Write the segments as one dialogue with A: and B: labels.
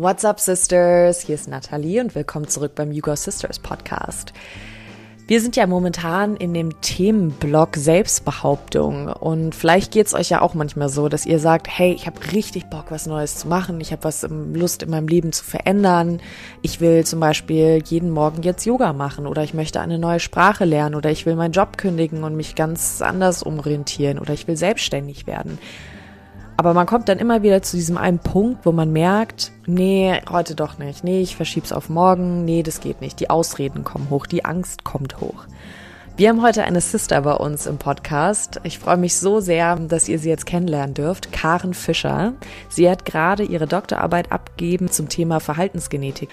A: What's up, Sisters? Hier ist Nathalie und willkommen zurück beim You Go Sisters Podcast. Wir sind ja momentan in dem Themenblock Selbstbehauptung und vielleicht geht's euch ja auch manchmal so, dass ihr sagt, hey, ich habe richtig Bock, was Neues zu machen, ich habe was Lust in meinem Leben zu verändern, ich will zum Beispiel jeden Morgen jetzt Yoga machen oder ich möchte eine neue Sprache lernen oder ich will meinen Job kündigen und mich ganz anders umorientieren oder ich will selbstständig werden. Aber man kommt dann immer wieder zu diesem einen Punkt, wo man merkt, nee, heute doch nicht. Nee, ich verschieb's auf morgen. Nee, das geht nicht. Die Ausreden kommen hoch, die Angst kommt hoch. Wir haben heute eine Sister bei uns im Podcast. Ich freue mich so sehr, dass ihr sie jetzt kennenlernen dürft. Karen Fischer. Sie hat gerade ihre Doktorarbeit abgegeben zum Thema Verhaltensgenetik.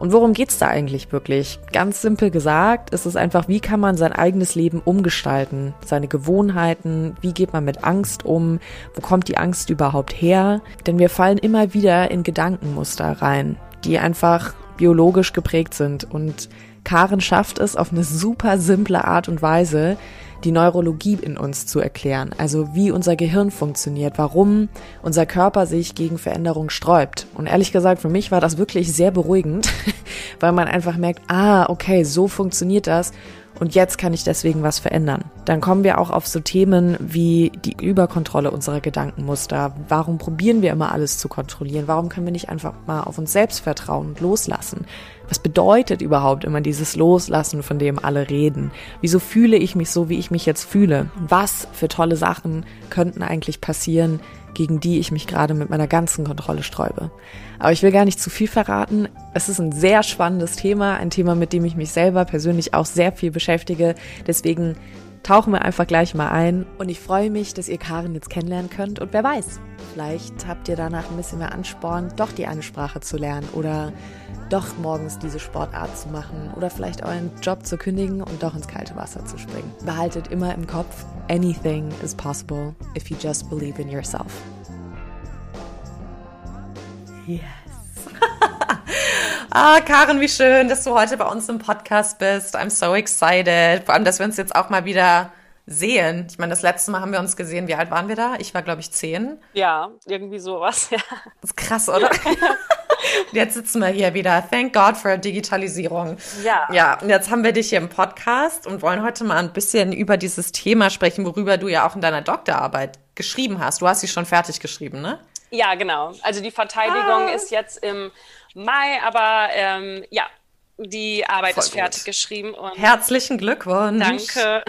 A: Und worum geht's da eigentlich wirklich? Ganz simpel gesagt, ist es einfach, wie kann man sein eigenes Leben umgestalten? Seine Gewohnheiten, wie geht man mit Angst um? Wo kommt die Angst überhaupt her? Denn wir fallen immer wieder in Gedankenmuster rein, die einfach biologisch geprägt sind. Und Karen schafft es auf eine super simple Art und Weise, die Neurologie in uns zu erklären, also wie unser Gehirn funktioniert, warum unser Körper sich gegen Veränderung sträubt. Und ehrlich gesagt, für mich war das wirklich sehr beruhigend, weil man einfach merkt, ah, okay, so funktioniert das und jetzt kann ich deswegen was verändern. Dann kommen wir auch auf so Themen wie die Überkontrolle unserer Gedankenmuster. Warum probieren wir immer alles zu kontrollieren? Warum können wir nicht einfach mal auf uns selbst vertrauen und loslassen? Was bedeutet überhaupt immer dieses Loslassen, von dem alle reden? Wieso fühle ich mich so, wie ich mich jetzt fühle? Was für tolle Sachen könnten eigentlich passieren, gegen die ich mich gerade mit meiner ganzen Kontrolle sträube. Aber ich will gar nicht zu viel verraten. Es ist ein sehr spannendes Thema, ein Thema, mit dem ich mich selber persönlich auch sehr viel beschäftige. Deswegen tauchen wir einfach gleich mal ein. Und ich freue mich, dass ihr Karin jetzt kennenlernen könnt. Und wer weiß, vielleicht habt ihr danach ein bisschen mehr Ansporn, doch die eine Sprache zu lernen oder doch morgens diese Sportart zu machen oder vielleicht euren Job zu kündigen und doch ins kalte Wasser zu springen. Behaltet immer im Kopf, anything is possible if you just believe in yourself.
B: Yes. ah, Karen, wie schön, dass du heute bei uns im Podcast bist. I'm so excited. Vor allem, dass wir uns jetzt auch mal wieder sehen. Ich meine, das letzte Mal haben wir uns gesehen. Wie alt waren wir da? Ich war, glaube ich, zehn.
C: Ja, irgendwie sowas, ja.
B: Das ist krass, oder? Jetzt sitzen wir hier wieder. Thank God for Digitalisierung.
C: Ja.
B: Ja, und jetzt haben wir dich hier im Podcast und wollen heute mal ein bisschen über dieses Thema sprechen, worüber du ja auch in deiner Doktorarbeit geschrieben hast. Du hast sie schon fertig geschrieben, ne?
C: Ja, genau. Also die Verteidigung ah. ist jetzt im Mai, aber ähm, ja, die Arbeit Voll ist fertig gut. geschrieben.
B: Und Herzlichen Glückwunsch.
C: Danke.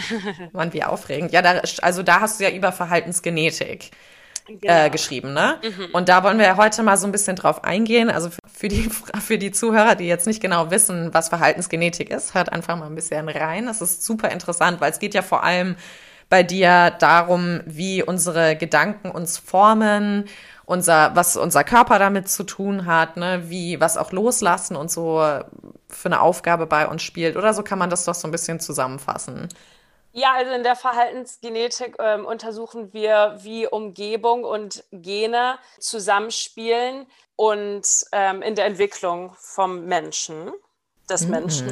B: Mann, wie aufregend. Ja, da, also da hast du ja über Verhaltensgenetik genau. äh, geschrieben, ne? Mhm. Und da wollen wir heute mal so ein bisschen drauf eingehen. Also für die, für die Zuhörer, die jetzt nicht genau wissen, was Verhaltensgenetik ist, hört einfach mal ein bisschen rein. Das ist super interessant, weil es geht ja vor allem bei dir darum, wie unsere Gedanken uns formen, unser, was unser Körper damit zu tun hat, ne, wie, was auch loslassen und so für eine Aufgabe bei uns spielt. Oder so kann man das doch so ein bisschen zusammenfassen.
C: Ja, also in der Verhaltensgenetik ähm, untersuchen wir, wie Umgebung und Gene zusammenspielen und ähm, in der Entwicklung vom Menschen, des mhm. Menschen.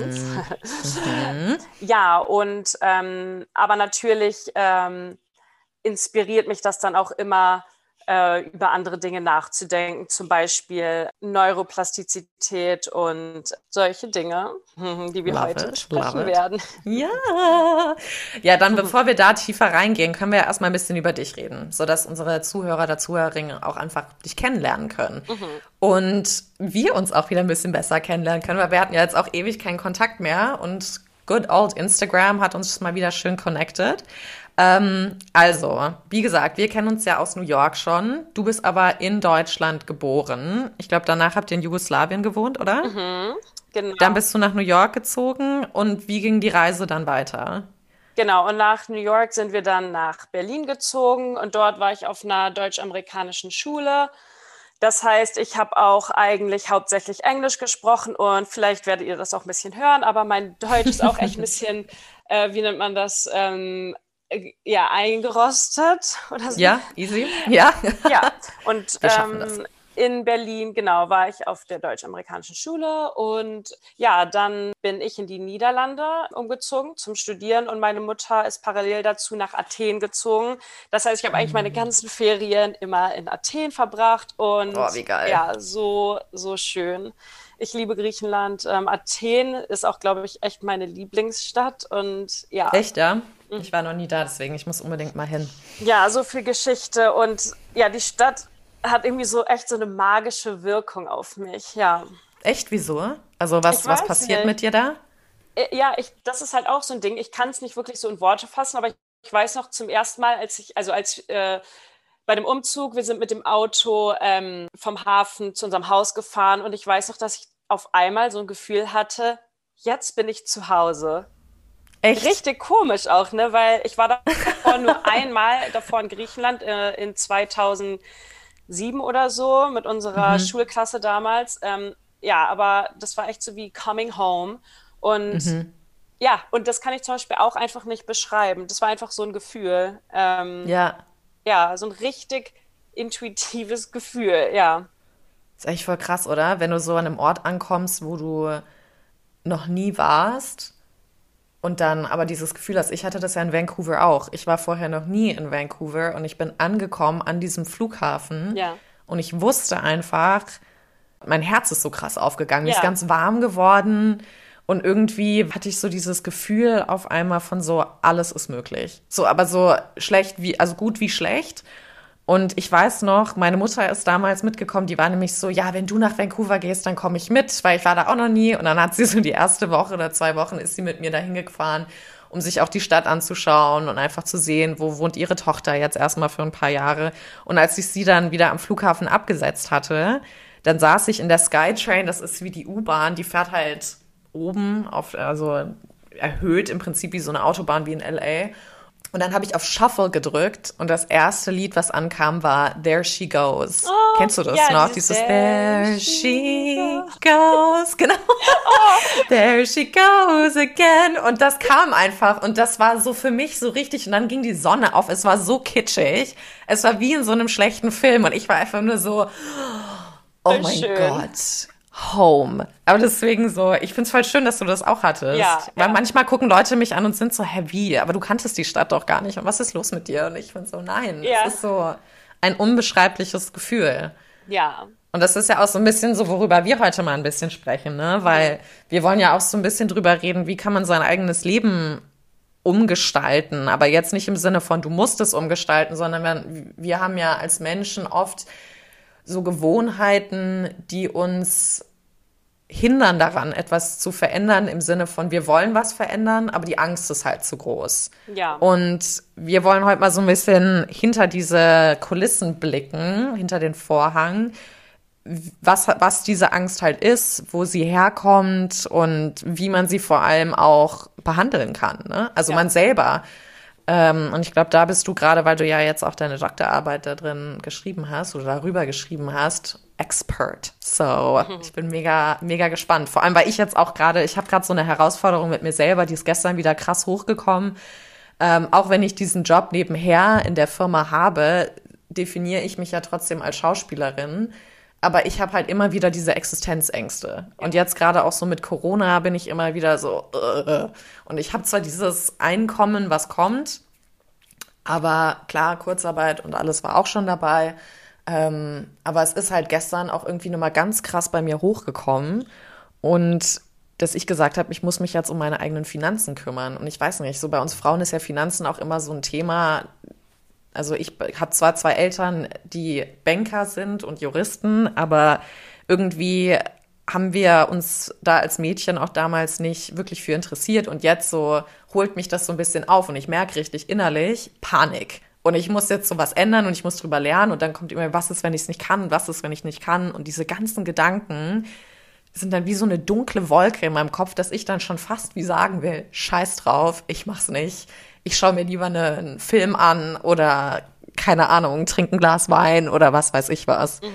C: Mhm. ja, und ähm, aber natürlich ähm, inspiriert mich das dann auch immer äh, über andere Dinge nachzudenken, zum Beispiel Neuroplastizität und solche Dinge, die wir love heute it, besprechen werden.
B: Ja, ja, dann bevor wir da tiefer reingehen, können wir erstmal ein bisschen über dich reden, sodass unsere Zuhörer der Zuhörerinnen auch einfach dich kennenlernen können. Mhm. Und wir uns auch wieder ein bisschen besser kennenlernen können, weil wir hatten ja jetzt auch ewig keinen Kontakt mehr und good old Instagram hat uns mal wieder schön connected. Ähm, also, wie gesagt, wir kennen uns ja aus New York schon. Du bist aber in Deutschland geboren. Ich glaube, danach habt ihr in Jugoslawien gewohnt, oder? Mhm, genau. Dann bist du nach New York gezogen. Und wie ging die Reise dann weiter?
C: Genau, und nach New York sind wir dann nach Berlin gezogen und dort war ich auf einer deutsch-amerikanischen Schule. Das heißt, ich habe auch eigentlich hauptsächlich Englisch gesprochen und vielleicht werdet ihr das auch ein bisschen hören, aber mein Deutsch ist auch echt ein bisschen, äh, wie nennt man das, ähm, äh, ja, eingerostet oder so.
B: Ja, easy. Ja.
C: Ja, und ähm, in Berlin, genau, war ich auf der deutsch-amerikanischen Schule und ja, dann bin ich in die Niederlande umgezogen zum Studieren und meine Mutter ist parallel dazu nach Athen gezogen. Das heißt, ich habe eigentlich meine mm. ganzen Ferien immer in Athen verbracht und
A: oh, wie geil.
C: ja, so, so schön. Ich liebe Griechenland. Ähm, Athen ist auch, glaube ich, echt meine Lieblingsstadt und ja.
A: Echt, ja? Ich war noch nie da, deswegen ich muss unbedingt mal hin.
C: Ja, so viel Geschichte und ja, die Stadt hat irgendwie so echt so eine magische Wirkung auf mich, ja.
A: Echt, wieso? Also was, was passiert nicht. mit dir da?
C: Äh, ja, ich, das ist halt auch so ein Ding. Ich kann es nicht wirklich so in Worte fassen, aber ich, ich weiß noch zum ersten Mal, als ich, also als äh, bei dem Umzug, wir sind mit dem Auto ähm, vom Hafen zu unserem Haus gefahren und ich weiß noch, dass ich auf einmal so ein Gefühl hatte, jetzt bin ich zu Hause. Echt? Richtig komisch auch, ne? Weil ich war davor nur einmal davor in Griechenland äh, in 2000 sieben oder so mit unserer mhm. Schulklasse damals. Ähm, ja, aber das war echt so wie Coming Home. Und mhm. ja, und das kann ich zum Beispiel auch einfach nicht beschreiben. Das war einfach so ein Gefühl. Ähm,
A: ja.
C: Ja, so ein richtig intuitives Gefühl, ja.
A: ist echt voll krass, oder? Wenn du so an einem Ort ankommst, wo du noch nie warst und dann aber dieses Gefühl hast, ich hatte das ja in Vancouver auch. Ich war vorher noch nie in Vancouver und ich bin angekommen an diesem Flughafen
C: ja.
A: und ich wusste einfach, mein Herz ist so krass aufgegangen, ja. ist ganz warm geworden und irgendwie hatte ich so dieses Gefühl auf einmal von so alles ist möglich. So, aber so schlecht wie also gut wie schlecht und ich weiß noch, meine Mutter ist damals mitgekommen, die war nämlich so, ja, wenn du nach Vancouver gehst, dann komme ich mit, weil ich war da auch noch nie. Und dann hat sie so die erste Woche oder zwei Wochen ist sie mit mir dahin gefahren, um sich auch die Stadt anzuschauen und einfach zu sehen, wo wohnt ihre Tochter jetzt erstmal für ein paar Jahre. Und als ich sie dann wieder am Flughafen abgesetzt hatte, dann saß ich in der Skytrain, das ist wie die U-Bahn, die fährt halt oben auf, also erhöht im Prinzip wie so eine Autobahn wie in LA. Und dann habe ich auf Shuffle gedrückt und das erste Lied, was ankam, war There She Goes. Oh, Kennst du das ja, noch? Dieses There She Goes, genau. Oh. There She Goes again. Und das kam einfach und das war so für mich so richtig. Und dann ging die Sonne auf. Es war so kitschig. Es war wie in so einem schlechten Film und ich war einfach nur so, oh mein. Gott home. Aber deswegen so, ich finde es voll schön, dass du das auch hattest. Ja, Weil ja. manchmal gucken Leute mich an und sind so, hä, wie? Aber du kanntest die Stadt doch gar nicht. Und was ist los mit dir? Und ich finde so, nein. Ja. Es ist so ein unbeschreibliches Gefühl.
C: Ja.
A: Und das ist ja auch so ein bisschen so, worüber wir heute mal ein bisschen sprechen, ne? Weil wir wollen ja auch so ein bisschen drüber reden, wie kann man sein eigenes Leben umgestalten. Aber jetzt nicht im Sinne von, du musst es umgestalten, sondern wir, wir haben ja als Menschen oft so Gewohnheiten, die uns hindern daran, etwas zu verändern im Sinne von, wir wollen was verändern, aber die Angst ist halt zu groß.
C: Ja.
A: Und wir wollen heute mal so ein bisschen hinter diese Kulissen blicken, hinter den Vorhang, was, was diese Angst halt ist, wo sie herkommt und wie man sie vor allem auch behandeln kann. Ne? Also ja. man selber. Ähm, und ich glaube, da bist du gerade, weil du ja jetzt auch deine Doktorarbeit da drin geschrieben hast oder darüber geschrieben hast, Expert. So, mhm. ich bin mega, mega gespannt. Vor allem, weil ich jetzt auch gerade, ich habe gerade so eine Herausforderung mit mir selber, die ist gestern wieder krass hochgekommen. Ähm, auch wenn ich diesen Job nebenher in der Firma habe, definiere ich mich ja trotzdem als Schauspielerin. Aber ich habe halt immer wieder diese Existenzängste. Und jetzt gerade auch so mit Corona bin ich immer wieder so. Uh, und ich habe zwar dieses Einkommen, was kommt, aber klar, Kurzarbeit und alles war auch schon dabei. Ähm, aber es ist halt gestern auch irgendwie nochmal ganz krass bei mir hochgekommen. Und dass ich gesagt habe, ich muss mich jetzt um meine eigenen Finanzen kümmern. Und ich weiß nicht, so bei uns Frauen ist ja Finanzen auch immer so ein Thema. Also ich habe zwar zwei Eltern, die Banker sind und Juristen, aber irgendwie haben wir uns da als Mädchen auch damals nicht wirklich für interessiert. Und jetzt so holt mich das so ein bisschen auf und ich merke richtig innerlich Panik. Und ich muss jetzt so was ändern und ich muss drüber lernen und dann kommt immer, was ist, wenn ich es nicht kann, was ist, wenn ich nicht kann. Und diese ganzen Gedanken sind dann wie so eine dunkle Wolke in meinem Kopf, dass ich dann schon fast wie sagen will, scheiß drauf, ich mach's nicht. Ich schaue mir lieber eine, einen Film an oder keine Ahnung, trinke ein Glas Wein oder was weiß ich was. Mhm.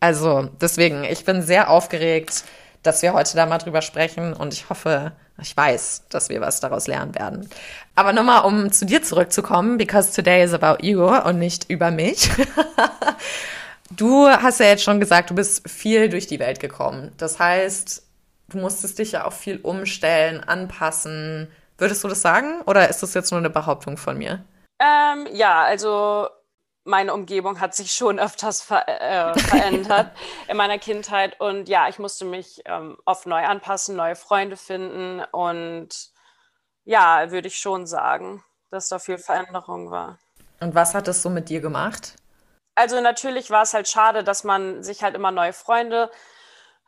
A: Also deswegen, ich bin sehr aufgeregt, dass wir heute da mal drüber sprechen und ich hoffe, ich weiß, dass wir was daraus lernen werden. Aber nochmal, um zu dir zurückzukommen, because today is about you und nicht über mich. Du hast ja jetzt schon gesagt, du bist viel durch die Welt gekommen. Das heißt, du musstest dich ja auch viel umstellen, anpassen. Würdest du das sagen oder ist das jetzt nur eine Behauptung von mir?
C: Ähm, ja, also meine Umgebung hat sich schon öfters ver äh, verändert in meiner Kindheit. Und ja, ich musste mich ähm, oft neu anpassen, neue Freunde finden. Und ja, würde ich schon sagen, dass da viel Veränderung war.
A: Und was hat das so mit dir gemacht?
C: Also natürlich war es halt schade, dass man sich halt immer neue Freunde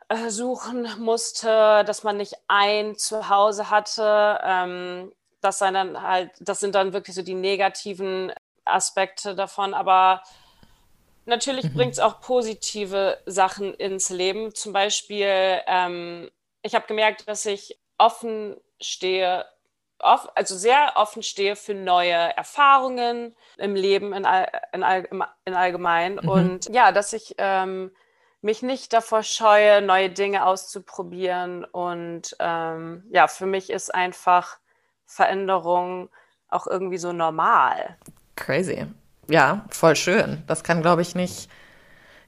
C: äh, suchen musste, dass man nicht ein Zuhause hatte. Ähm, das, dann halt, das sind dann wirklich so die negativen Aspekte davon, aber natürlich mhm. bringt es auch positive Sachen ins Leben. Zum Beispiel, ähm, ich habe gemerkt, dass ich offen stehe, off, also sehr offen stehe für neue Erfahrungen im Leben in, all, in, all, in allgemein. Mhm. Und ja, dass ich ähm, mich nicht davor scheue, neue Dinge auszuprobieren. Und ähm, ja, für mich ist einfach Veränderung auch irgendwie so normal.
A: Crazy. Ja, voll schön. Das kann, glaube ich, nicht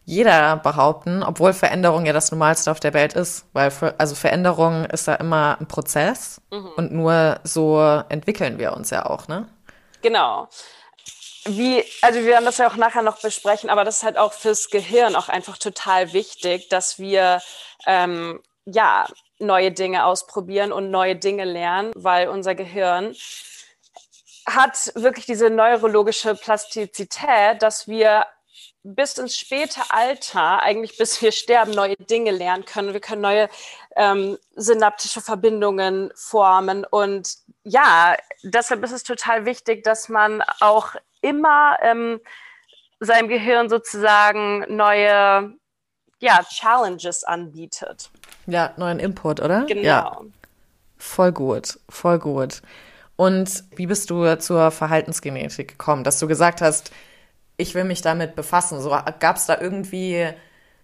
A: jeder behaupten, obwohl Veränderung ja das Normalste auf der Welt ist, weil für, also Veränderung ist ja immer ein Prozess mhm. und nur so entwickeln wir uns ja auch, ne?
C: Genau. Wie, also wir werden das ja auch nachher noch besprechen, aber das ist halt auch fürs Gehirn auch einfach total wichtig, dass wir ähm, ja neue Dinge ausprobieren und neue Dinge lernen, weil unser Gehirn hat wirklich diese neurologische Plastizität, dass wir bis ins späte Alter, eigentlich bis wir sterben, neue Dinge lernen können. Wir können neue ähm, synaptische Verbindungen formen. Und ja, deshalb ist es total wichtig, dass man auch immer ähm, seinem Gehirn sozusagen neue ja, Challenges anbietet.
A: Ja, neuen Input, oder?
C: Genau.
A: Ja. Voll gut, voll gut. Und wie bist du zur Verhaltensgenetik gekommen, dass du gesagt hast, ich will mich damit befassen? So gab es da irgendwie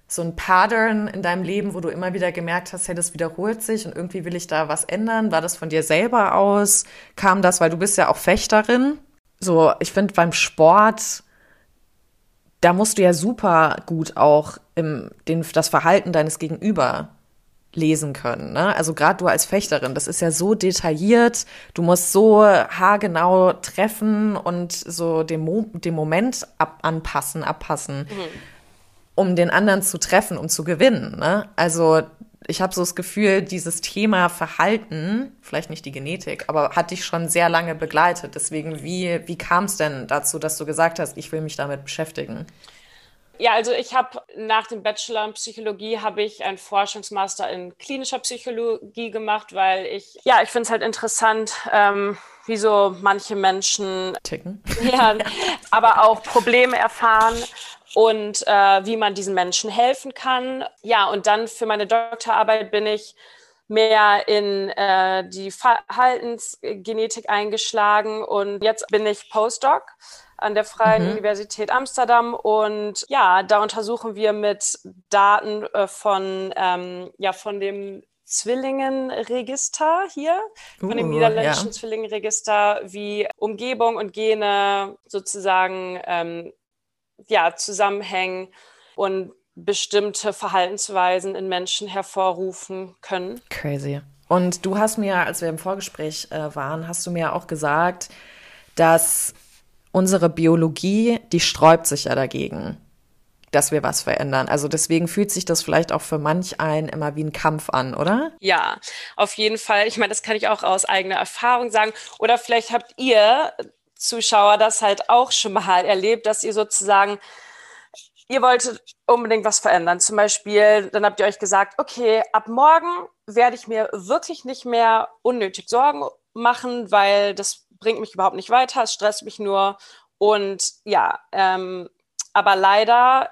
A: so ein Pattern in deinem Leben, wo du immer wieder gemerkt hast, hey, das wiederholt sich und irgendwie will ich da was ändern? War das von dir selber aus? Kam das, weil du bist ja auch Fechterin? So, ich finde beim Sport, da musst du ja super gut auch im, den, das Verhalten deines Gegenüber lesen können. Ne? Also gerade du als Fechterin, das ist ja so detailliert, du musst so haargenau treffen und so den, Mo den Moment ab anpassen, abpassen, mhm. um den anderen zu treffen, um zu gewinnen. Ne? Also ich habe so das Gefühl, dieses Thema Verhalten, vielleicht nicht die Genetik, aber hat dich schon sehr lange begleitet. Deswegen, wie, wie kam es denn dazu, dass du gesagt hast, ich will mich damit beschäftigen?
C: Ja, also ich habe nach dem Bachelor in Psychologie habe ich einen Forschungsmaster in klinischer Psychologie gemacht, weil ich ja ich finde es halt interessant, ähm, wie so manche Menschen
A: ticken,
C: ja, aber auch Probleme erfahren und äh, wie man diesen Menschen helfen kann. Ja, und dann für meine Doktorarbeit bin ich mehr in äh, die Verhaltensgenetik eingeschlagen und jetzt bin ich Postdoc an der Freien mhm. Universität Amsterdam. Und ja, da untersuchen wir mit Daten äh, von, ähm, ja, von dem Zwillingenregister hier, von uh, dem niederländischen ja. Zwillingenregister, wie Umgebung und Gene sozusagen ähm, ja, zusammenhängen und bestimmte Verhaltensweisen in Menschen hervorrufen können.
A: Crazy. Und du hast mir, als wir im Vorgespräch äh, waren, hast du mir auch gesagt, dass unsere Biologie, die sträubt sich ja dagegen, dass wir was verändern. Also deswegen fühlt sich das vielleicht auch für manch einen immer wie ein Kampf an, oder?
C: Ja, auf jeden Fall. Ich meine, das kann ich auch aus eigener Erfahrung sagen. Oder vielleicht habt ihr Zuschauer das halt auch schon mal erlebt, dass ihr sozusagen ihr wolltet unbedingt was verändern. Zum Beispiel, dann habt ihr euch gesagt, okay, ab morgen werde ich mir wirklich nicht mehr unnötig Sorgen machen, weil das bringt mich überhaupt nicht weiter, es stresst mich nur. Und ja, ähm, aber leider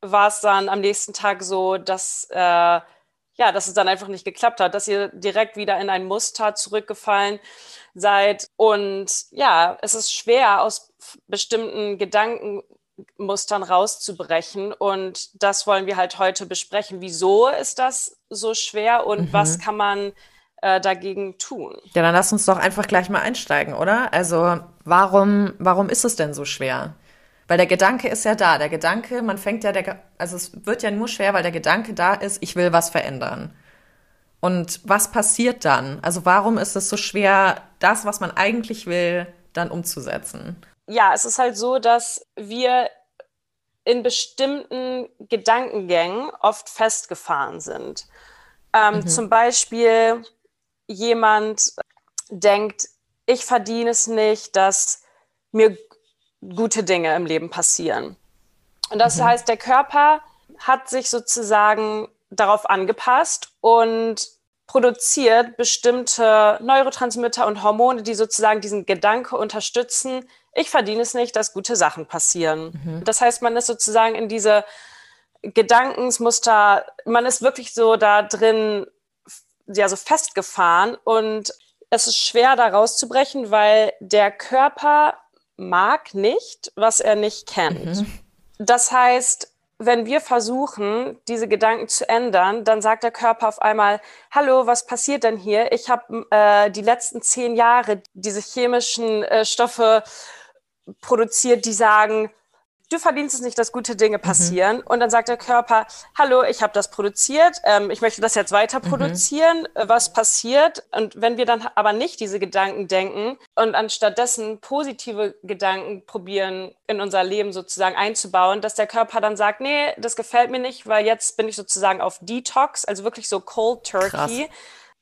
C: war es dann am nächsten Tag so, dass, äh, ja, dass es dann einfach nicht geklappt hat, dass ihr direkt wieder in ein Muster zurückgefallen seid. Und ja, es ist schwer, aus bestimmten Gedankenmustern rauszubrechen. Und das wollen wir halt heute besprechen. Wieso ist das so schwer und mhm. was kann man äh, dagegen tun.
A: Ja, dann lass uns doch einfach gleich mal einsteigen, oder? Also warum, warum ist es denn so schwer? Weil der Gedanke ist ja da. Der Gedanke, man fängt ja, der, also es wird ja nur schwer, weil der Gedanke da ist, ich will was verändern. Und was passiert dann? Also warum ist es so schwer, das, was man eigentlich will, dann umzusetzen?
C: Ja, es ist halt so, dass wir in bestimmten Gedankengängen oft festgefahren sind. Ähm, mhm. Zum Beispiel jemand denkt, ich verdiene es nicht, dass mir gute Dinge im Leben passieren. Und das mhm. heißt, der Körper hat sich sozusagen darauf angepasst und produziert bestimmte Neurotransmitter und Hormone, die sozusagen diesen Gedanke unterstützen, ich verdiene es nicht, dass gute Sachen passieren. Mhm. Das heißt, man ist sozusagen in diese Gedankensmuster, man ist wirklich so da drin, ja, so festgefahren und es ist schwer, da rauszubrechen, weil der Körper mag nicht, was er nicht kennt. Mhm. Das heißt, wenn wir versuchen, diese Gedanken zu ändern, dann sagt der Körper auf einmal, hallo, was passiert denn hier? Ich habe äh, die letzten zehn Jahre diese chemischen äh, Stoffe produziert, die sagen, du verdienst es nicht, dass gute Dinge mhm. passieren. Mhm. Und dann sagt der Körper, hallo, ich habe das produziert, ähm, ich möchte das jetzt weiter mhm. produzieren, mhm. was passiert? Und wenn wir dann aber nicht diese Gedanken denken und anstattdessen positive Gedanken probieren, in unser Leben sozusagen einzubauen, dass der Körper dann sagt, nee, das gefällt mir nicht, weil jetzt bin ich sozusagen auf Detox, also wirklich so Cold Turkey. Krass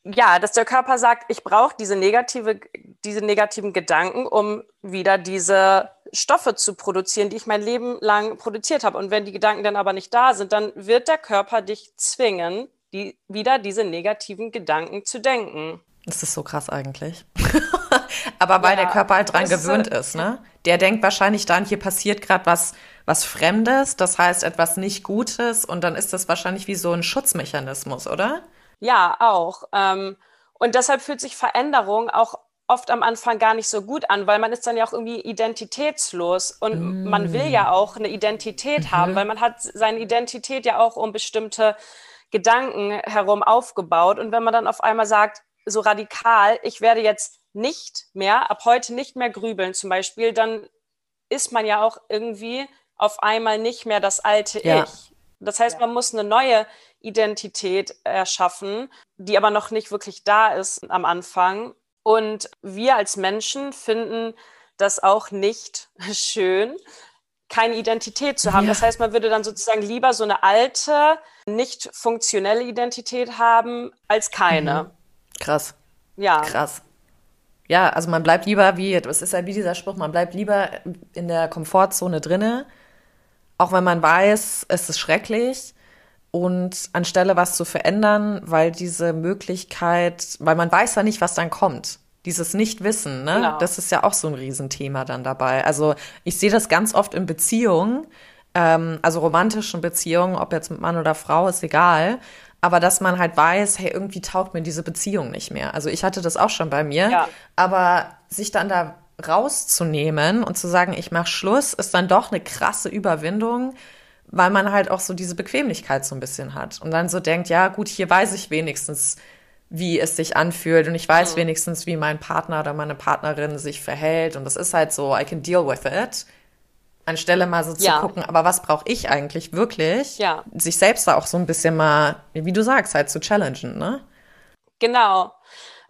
C: ja, dass der Körper sagt, ich brauche diese negative, diese negativen Gedanken, um wieder diese Stoffe zu produzieren, die ich mein Leben lang produziert habe. Und wenn die Gedanken dann aber nicht da sind, dann wird der Körper dich zwingen, die, wieder diese negativen Gedanken zu denken.
A: Das ist so krass eigentlich. aber weil ja, der Körper halt dran gewöhnt ist, ne? Der denkt wahrscheinlich dann, hier passiert gerade was, was Fremdes, das heißt etwas nicht Gutes und dann ist das wahrscheinlich wie so ein Schutzmechanismus, oder?
C: Ja, auch. Ähm, und deshalb fühlt sich Veränderung auch oft am Anfang gar nicht so gut an, weil man ist dann ja auch irgendwie identitätslos und mm. man will ja auch eine Identität mhm. haben, weil man hat seine Identität ja auch um bestimmte Gedanken herum aufgebaut. Und wenn man dann auf einmal sagt, so radikal, ich werde jetzt nicht mehr, ab heute nicht mehr grübeln zum Beispiel, dann ist man ja auch irgendwie auf einmal nicht mehr das alte ja. Ich. Das heißt, ja. man muss eine neue Identität erschaffen, die aber noch nicht wirklich da ist am Anfang. Und wir als Menschen finden das auch nicht schön, keine Identität zu haben. Ja. Das heißt, man würde dann sozusagen lieber so eine alte, nicht funktionelle Identität haben als keine. Mhm.
A: Krass. Ja. Krass. Ja, also man bleibt lieber wie, das ist ja wie dieser Spruch, man bleibt lieber in der Komfortzone drinne, auch wenn man weiß, es ist schrecklich, und anstelle was zu verändern, weil diese Möglichkeit, weil man weiß ja nicht, was dann kommt. Dieses Nichtwissen, ne? Genau. Das ist ja auch so ein Riesenthema dann dabei. Also ich sehe das ganz oft in Beziehungen, ähm, also romantischen Beziehungen, ob jetzt mit Mann oder Frau, ist egal. Aber dass man halt weiß, hey, irgendwie taugt mir diese Beziehung nicht mehr. Also ich hatte das auch schon bei mir. Ja. Aber sich dann da rauszunehmen und zu sagen, ich mache Schluss, ist dann doch eine krasse Überwindung weil man halt auch so diese Bequemlichkeit so ein bisschen hat und dann so denkt, ja gut, hier weiß ich wenigstens, wie es sich anfühlt und ich weiß mhm. wenigstens, wie mein Partner oder meine Partnerin sich verhält und das ist halt so, I can deal with it. Anstelle mal so ja. zu gucken, aber was brauche ich eigentlich wirklich? Ja. Sich selbst da auch so ein bisschen mal, wie du sagst, halt zu challengen, ne?
C: Genau.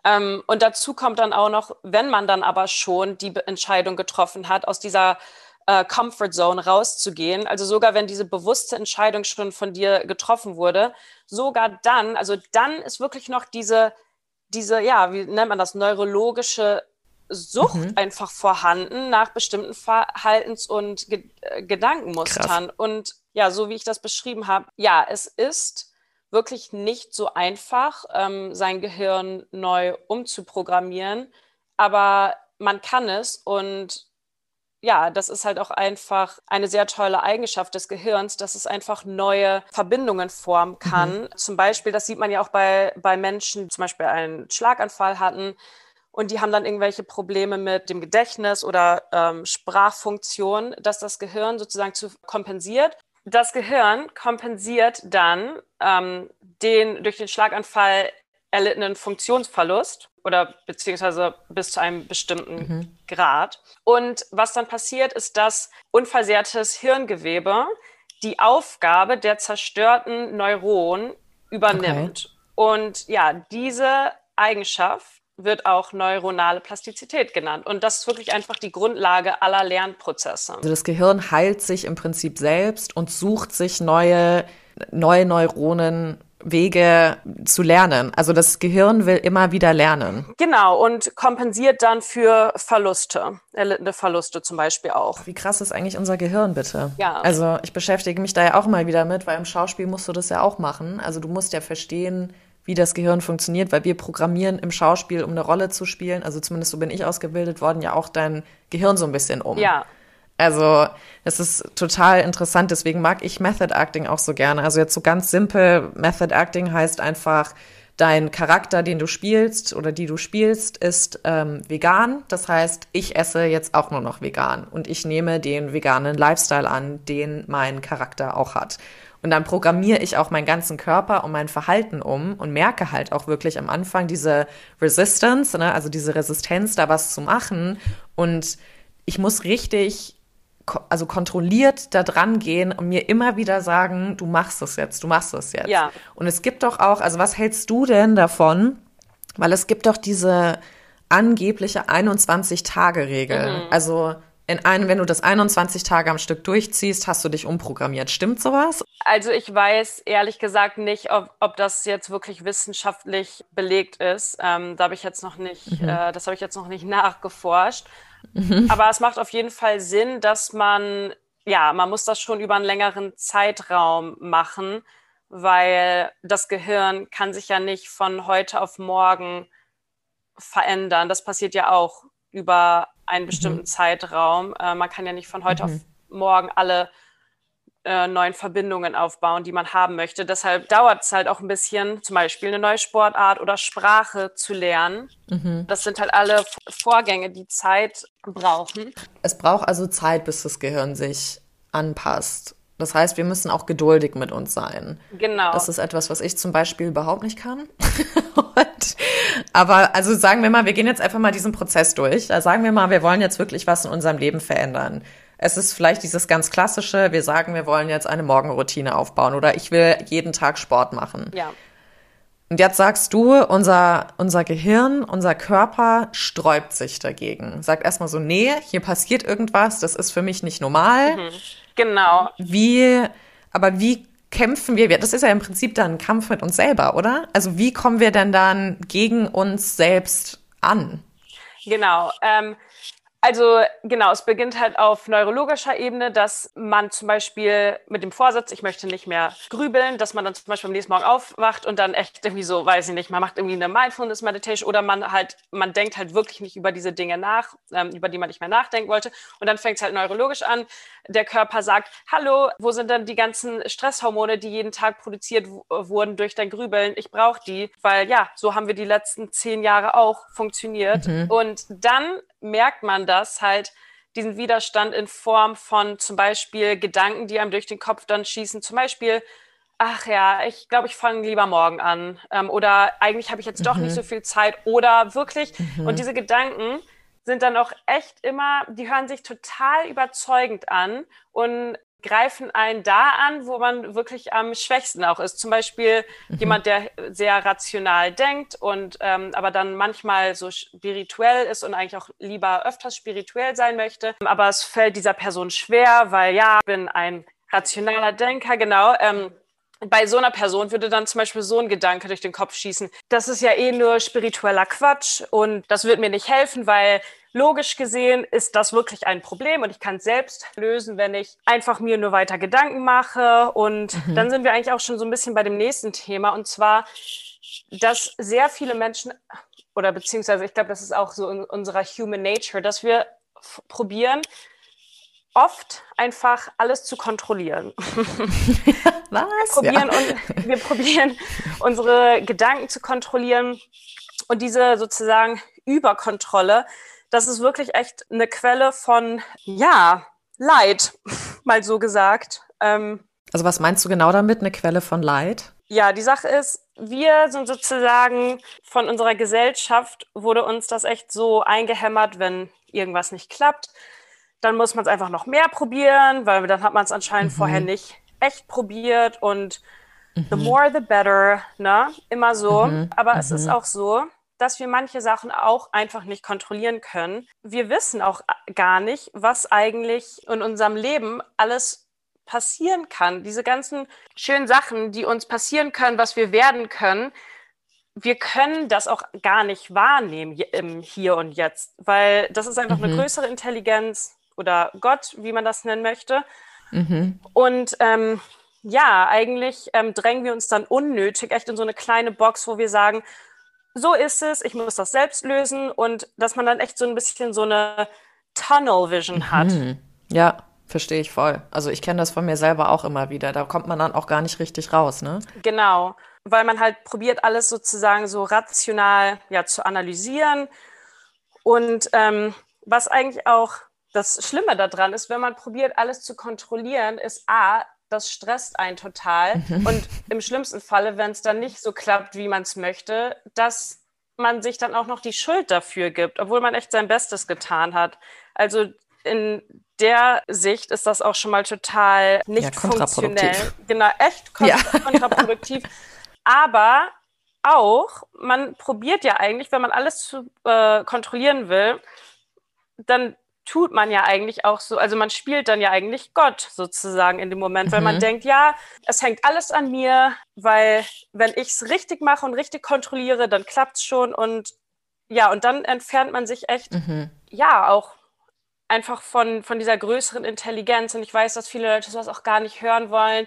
C: Ähm, und dazu kommt dann auch noch, wenn man dann aber schon die Entscheidung getroffen hat, aus dieser äh, Comfort Zone rauszugehen. Also sogar wenn diese bewusste Entscheidung schon von dir getroffen wurde, sogar dann, also dann ist wirklich noch diese, diese, ja, wie nennt man das, neurologische Sucht mhm. einfach vorhanden nach bestimmten Verhaltens- und Ge äh, Gedankenmustern. Krass. Und ja, so wie ich das beschrieben habe, ja, es ist wirklich nicht so einfach, ähm, sein Gehirn neu umzuprogrammieren, aber man kann es und ja, das ist halt auch einfach eine sehr tolle Eigenschaft des Gehirns, dass es einfach neue Verbindungen formen kann. Mhm. Zum Beispiel, das sieht man ja auch bei, bei Menschen, die zum Beispiel einen Schlaganfall hatten und die haben dann irgendwelche Probleme mit dem Gedächtnis oder ähm, Sprachfunktion, dass das Gehirn sozusagen zu kompensiert. Das Gehirn kompensiert dann ähm, den durch den Schlaganfall erlittenen Funktionsverlust oder beziehungsweise bis zu einem bestimmten mhm. Grad. Und was dann passiert, ist, dass unversehrtes Hirngewebe die Aufgabe der zerstörten Neuronen übernimmt. Okay. Und ja, diese Eigenschaft wird auch neuronale Plastizität genannt. Und das ist wirklich einfach die Grundlage aller Lernprozesse.
A: Also das Gehirn heilt sich im Prinzip selbst und sucht sich neue, neue Neuronen Wege zu lernen. Also das Gehirn will immer wieder lernen.
C: Genau, und kompensiert dann für Verluste, erlittene Verluste zum Beispiel auch.
A: Wie krass ist eigentlich unser Gehirn, bitte? Ja. Also ich beschäftige mich da ja auch mal wieder mit, weil im Schauspiel musst du das ja auch machen. Also du musst ja verstehen, wie das Gehirn funktioniert, weil wir programmieren im Schauspiel, um eine Rolle zu spielen. Also zumindest so bin ich ausgebildet worden, ja auch dein Gehirn so ein bisschen um.
C: Ja.
A: Also es ist total interessant, deswegen mag ich Method Acting auch so gerne. Also jetzt so ganz simpel, Method Acting heißt einfach, dein Charakter, den du spielst oder die du spielst, ist ähm, vegan. Das heißt, ich esse jetzt auch nur noch vegan und ich nehme den veganen Lifestyle an, den mein Charakter auch hat. Und dann programmiere ich auch meinen ganzen Körper und mein Verhalten um und merke halt auch wirklich am Anfang diese Resistance, ne, also diese Resistenz, da was zu machen. Und ich muss richtig also kontrolliert da dran gehen und mir immer wieder sagen, du machst es jetzt, du machst es jetzt.
C: Ja.
A: Und es gibt doch auch, also was hältst du denn davon? Weil es gibt doch diese angebliche 21-Tage-Regel. Mhm. Also in einem, wenn du das 21 Tage am Stück durchziehst, hast du dich umprogrammiert. Stimmt sowas?
C: Also ich weiß ehrlich gesagt nicht, ob, ob das jetzt wirklich wissenschaftlich belegt ist. Ähm, da habe ich jetzt noch nicht, mhm. äh, das habe ich jetzt noch nicht nachgeforscht. Mhm. Aber es macht auf jeden Fall Sinn, dass man, ja, man muss das schon über einen längeren Zeitraum machen, weil das Gehirn kann sich ja nicht von heute auf morgen verändern. Das passiert ja auch über einen mhm. bestimmten mhm. Zeitraum. Äh, man kann ja nicht von heute mhm. auf morgen alle äh, neuen Verbindungen aufbauen, die man haben möchte. Deshalb dauert es halt auch ein bisschen, zum Beispiel eine neue Sportart oder Sprache zu lernen. Mhm. Das sind halt alle Vorgänge, die Zeit brauchen.
A: Es braucht also Zeit, bis das Gehirn sich anpasst. Das heißt, wir müssen auch geduldig mit uns sein.
C: Genau.
A: Das ist etwas, was ich zum Beispiel überhaupt nicht kann. Und, aber also sagen wir mal, wir gehen jetzt einfach mal diesen Prozess durch. Da sagen wir mal, wir wollen jetzt wirklich was in unserem Leben verändern. Es ist vielleicht dieses ganz klassische, wir sagen, wir wollen jetzt eine Morgenroutine aufbauen oder ich will jeden Tag Sport machen.
C: Ja.
A: Und jetzt sagst du, unser, unser Gehirn, unser Körper sträubt sich dagegen. Sagt erstmal so, nee, hier passiert irgendwas, das ist für mich nicht normal. Mhm.
C: Genau.
A: Wie, aber wie kämpfen wir? Das ist ja im Prinzip dann ein Kampf mit uns selber, oder? Also wie kommen wir denn dann gegen uns selbst an?
C: Genau. Ähm, also genau, es beginnt halt auf neurologischer Ebene, dass man zum Beispiel mit dem Vorsatz, ich möchte nicht mehr grübeln, dass man dann zum Beispiel am nächsten Morgen aufwacht und dann echt irgendwie so, weiß ich nicht, man macht irgendwie eine Mindfulness Meditation oder man halt, man denkt halt wirklich nicht über diese Dinge nach, ähm, über die man nicht mehr nachdenken wollte. Und dann fängt es halt neurologisch an. Der Körper sagt, hallo, wo sind denn die ganzen Stresshormone, die jeden Tag produziert wurden durch dein Grübeln? Ich brauche die, weil ja, so haben wir die letzten zehn Jahre auch funktioniert. Mhm. Und dann merkt man das halt, diesen Widerstand in Form von zum Beispiel Gedanken, die einem durch den Kopf dann schießen. Zum Beispiel, ach ja, ich glaube, ich fange lieber morgen an. Ähm, oder eigentlich habe ich jetzt doch mhm. nicht so viel Zeit. Oder wirklich. Mhm. Und diese Gedanken sind dann auch echt immer, die hören sich total überzeugend an. Und greifen einen da an, wo man wirklich am schwächsten auch ist. Zum Beispiel mhm. jemand, der sehr rational denkt und ähm, aber dann manchmal so spirituell ist und eigentlich auch lieber öfters spirituell sein möchte. Aber es fällt dieser Person schwer, weil ja, ich bin ein rationaler Denker, genau. Ähm, bei so einer Person würde dann zum Beispiel so ein Gedanke durch den Kopf schießen. Das ist ja eh nur spiritueller Quatsch und das wird mir nicht helfen, weil logisch gesehen ist das wirklich ein Problem und ich kann es selbst lösen, wenn ich einfach mir nur weiter Gedanken mache. Und mhm. dann sind wir eigentlich auch schon so ein bisschen bei dem nächsten Thema und zwar, dass sehr viele Menschen oder beziehungsweise ich glaube, das ist auch so in unserer Human Nature, dass wir probieren, oft einfach alles zu kontrollieren.
A: Was?
C: Wir probieren, ja. und, wir probieren unsere Gedanken zu kontrollieren und diese sozusagen Überkontrolle, das ist wirklich echt eine Quelle von, ja, Leid, mal so gesagt. Ähm,
A: also was meinst du genau damit, eine Quelle von Leid?
C: Ja, die Sache ist, wir sind sozusagen von unserer Gesellschaft, wurde uns das echt so eingehämmert, wenn irgendwas nicht klappt. Dann muss man es einfach noch mehr probieren, weil dann hat man es anscheinend mhm. vorher nicht echt probiert und mhm. the more the better, ne? Immer so. Mhm. Aber es ist mhm. auch so, dass wir manche Sachen auch einfach nicht kontrollieren können. Wir wissen auch gar nicht, was eigentlich in unserem Leben alles passieren kann. Diese ganzen schönen Sachen, die uns passieren können, was wir werden können, wir können das auch gar nicht wahrnehmen im Hier und Jetzt, weil das ist einfach mhm. eine größere Intelligenz oder Gott, wie man das nennen möchte. Mhm. Und ähm, ja, eigentlich ähm, drängen wir uns dann unnötig echt in so eine kleine Box, wo wir sagen, so ist es, ich muss das selbst lösen und dass man dann echt so ein bisschen so eine Tunnel Vision hat. Mhm.
A: Ja, verstehe ich voll. Also ich kenne das von mir selber auch immer wieder. Da kommt man dann auch gar nicht richtig raus, ne?
C: Genau, weil man halt probiert, alles sozusagen so rational ja, zu analysieren. Und ähm, was eigentlich auch das Schlimme daran ist, wenn man probiert, alles zu kontrollieren, ist A, das stresst einen total. Mhm. Und im schlimmsten Falle, wenn es dann nicht so klappt, wie man es möchte, dass man sich dann auch noch die Schuld dafür gibt, obwohl man echt sein Bestes getan hat. Also in der Sicht ist das auch schon mal total nicht ja, funktionell. Genau, echt kontra ja. kontraproduktiv. Aber auch, man probiert ja eigentlich, wenn man alles zu, äh, kontrollieren will, dann tut man ja eigentlich auch so, also man spielt dann ja eigentlich Gott sozusagen in dem Moment, weil man mhm. denkt, ja, es hängt alles an mir, weil wenn ich es richtig mache und richtig kontrolliere, dann klappt es schon und ja, und dann entfernt man sich echt, mhm. ja, auch einfach von, von dieser größeren Intelligenz. Und ich weiß, dass viele Leute sowas auch gar nicht hören wollen,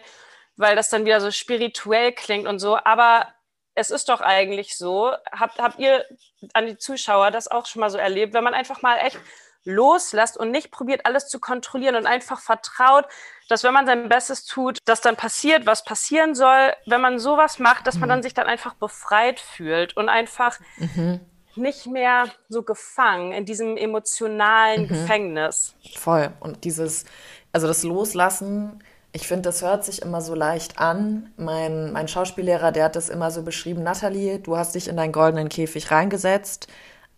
C: weil das dann wieder so spirituell klingt und so. Aber es ist doch eigentlich so. Habt, habt ihr an die Zuschauer das auch schon mal so erlebt, wenn man einfach mal echt loslässt und nicht probiert, alles zu kontrollieren und einfach vertraut, dass wenn man sein Bestes tut, dass dann passiert, was passieren soll. Wenn man sowas macht, dass man dann mhm. sich dann einfach befreit fühlt und einfach mhm. nicht mehr so gefangen in diesem emotionalen mhm. Gefängnis.
A: Voll. Und dieses, also das Loslassen, ich finde, das hört sich immer so leicht an. Mein, mein Schauspiellehrer, der hat das immer so beschrieben, Nathalie, du hast dich in deinen goldenen Käfig reingesetzt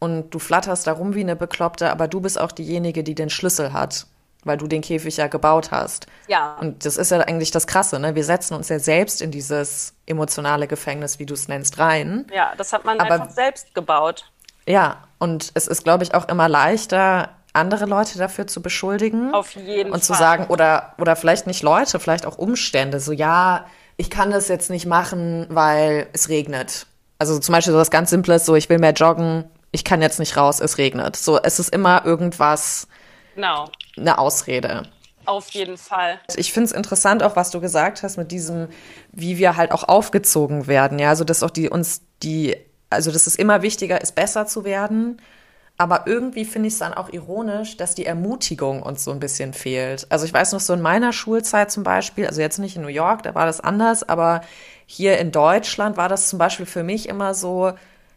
A: und du flatterst da rum wie eine Bekloppte, aber du bist auch diejenige, die den Schlüssel hat, weil du den Käfig ja gebaut hast.
C: Ja.
A: Und das ist ja eigentlich das Krasse, ne? Wir setzen uns ja selbst in dieses emotionale Gefängnis, wie du es nennst, rein.
C: Ja, das hat man aber, einfach selbst gebaut.
A: Ja, und es ist, glaube ich, auch immer leichter, andere Leute dafür zu beschuldigen.
C: Auf jeden
A: Fall. Und
C: zu
A: sagen, oder, oder vielleicht nicht Leute, vielleicht auch Umstände. So, ja, ich kann das jetzt nicht machen, weil es regnet. Also zum Beispiel so was ganz Simples, so ich will mehr joggen, ich kann jetzt nicht raus, es regnet. So, es ist immer irgendwas,
C: genau.
A: eine Ausrede.
C: Auf jeden Fall.
A: Ich finde es interessant auch, was du gesagt hast mit diesem, wie wir halt auch aufgezogen werden. Ja, also dass auch die uns die, also dass es immer wichtiger ist, besser zu werden. Aber irgendwie finde ich es dann auch ironisch, dass die Ermutigung uns so ein bisschen fehlt. Also ich weiß noch so in meiner Schulzeit zum Beispiel, also jetzt nicht in New York, da war das anders, aber hier in Deutschland war das zum Beispiel für mich immer so,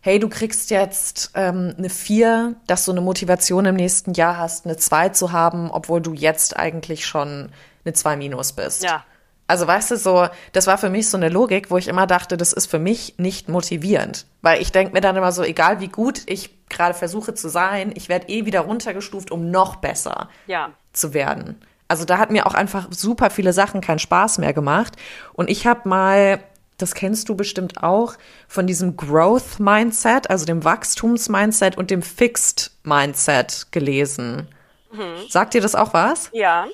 A: hey, du kriegst jetzt ähm, eine 4, dass du eine Motivation im nächsten Jahr hast, eine 2 zu haben, obwohl du jetzt eigentlich schon eine 2 minus bist.
C: Ja.
A: Also weißt du, so, das war für mich so eine Logik, wo ich immer dachte, das ist für mich nicht motivierend. Weil ich denke mir dann immer so, egal wie gut ich gerade versuche zu sein, ich werde eh wieder runtergestuft, um noch besser
C: ja.
A: zu werden. Also da hat mir auch einfach super viele Sachen keinen Spaß mehr gemacht. Und ich habe mal das kennst du bestimmt auch, von diesem Growth Mindset, also dem Wachstums-Mindset und dem Fixed Mindset gelesen. Mhm. Sagt dir das auch was?
C: Ja.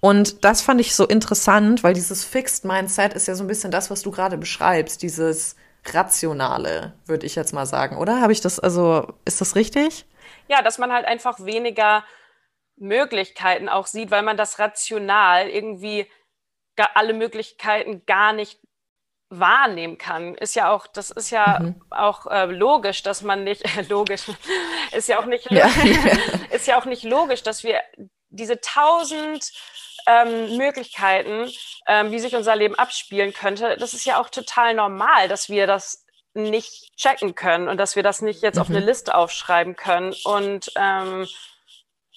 A: Und das fand ich so interessant, weil dieses Fixed Mindset ist ja so ein bisschen das, was du gerade beschreibst, dieses rationale, würde ich jetzt mal sagen, oder? Habe ich das, also, ist das richtig?
C: Ja, dass man halt einfach weniger Möglichkeiten auch sieht, weil man das rational irgendwie alle Möglichkeiten gar nicht wahrnehmen kann, ist ja auch, das ist ja mhm. auch äh, logisch, dass man nicht, äh, logisch, ist ja auch nicht, ja. ist ja auch nicht logisch, dass wir diese tausend ähm, Möglichkeiten, ähm, wie sich unser Leben abspielen könnte, das ist ja auch total normal, dass wir das nicht checken können und dass wir das nicht jetzt mhm. auf eine mhm. Liste aufschreiben können. Und ähm,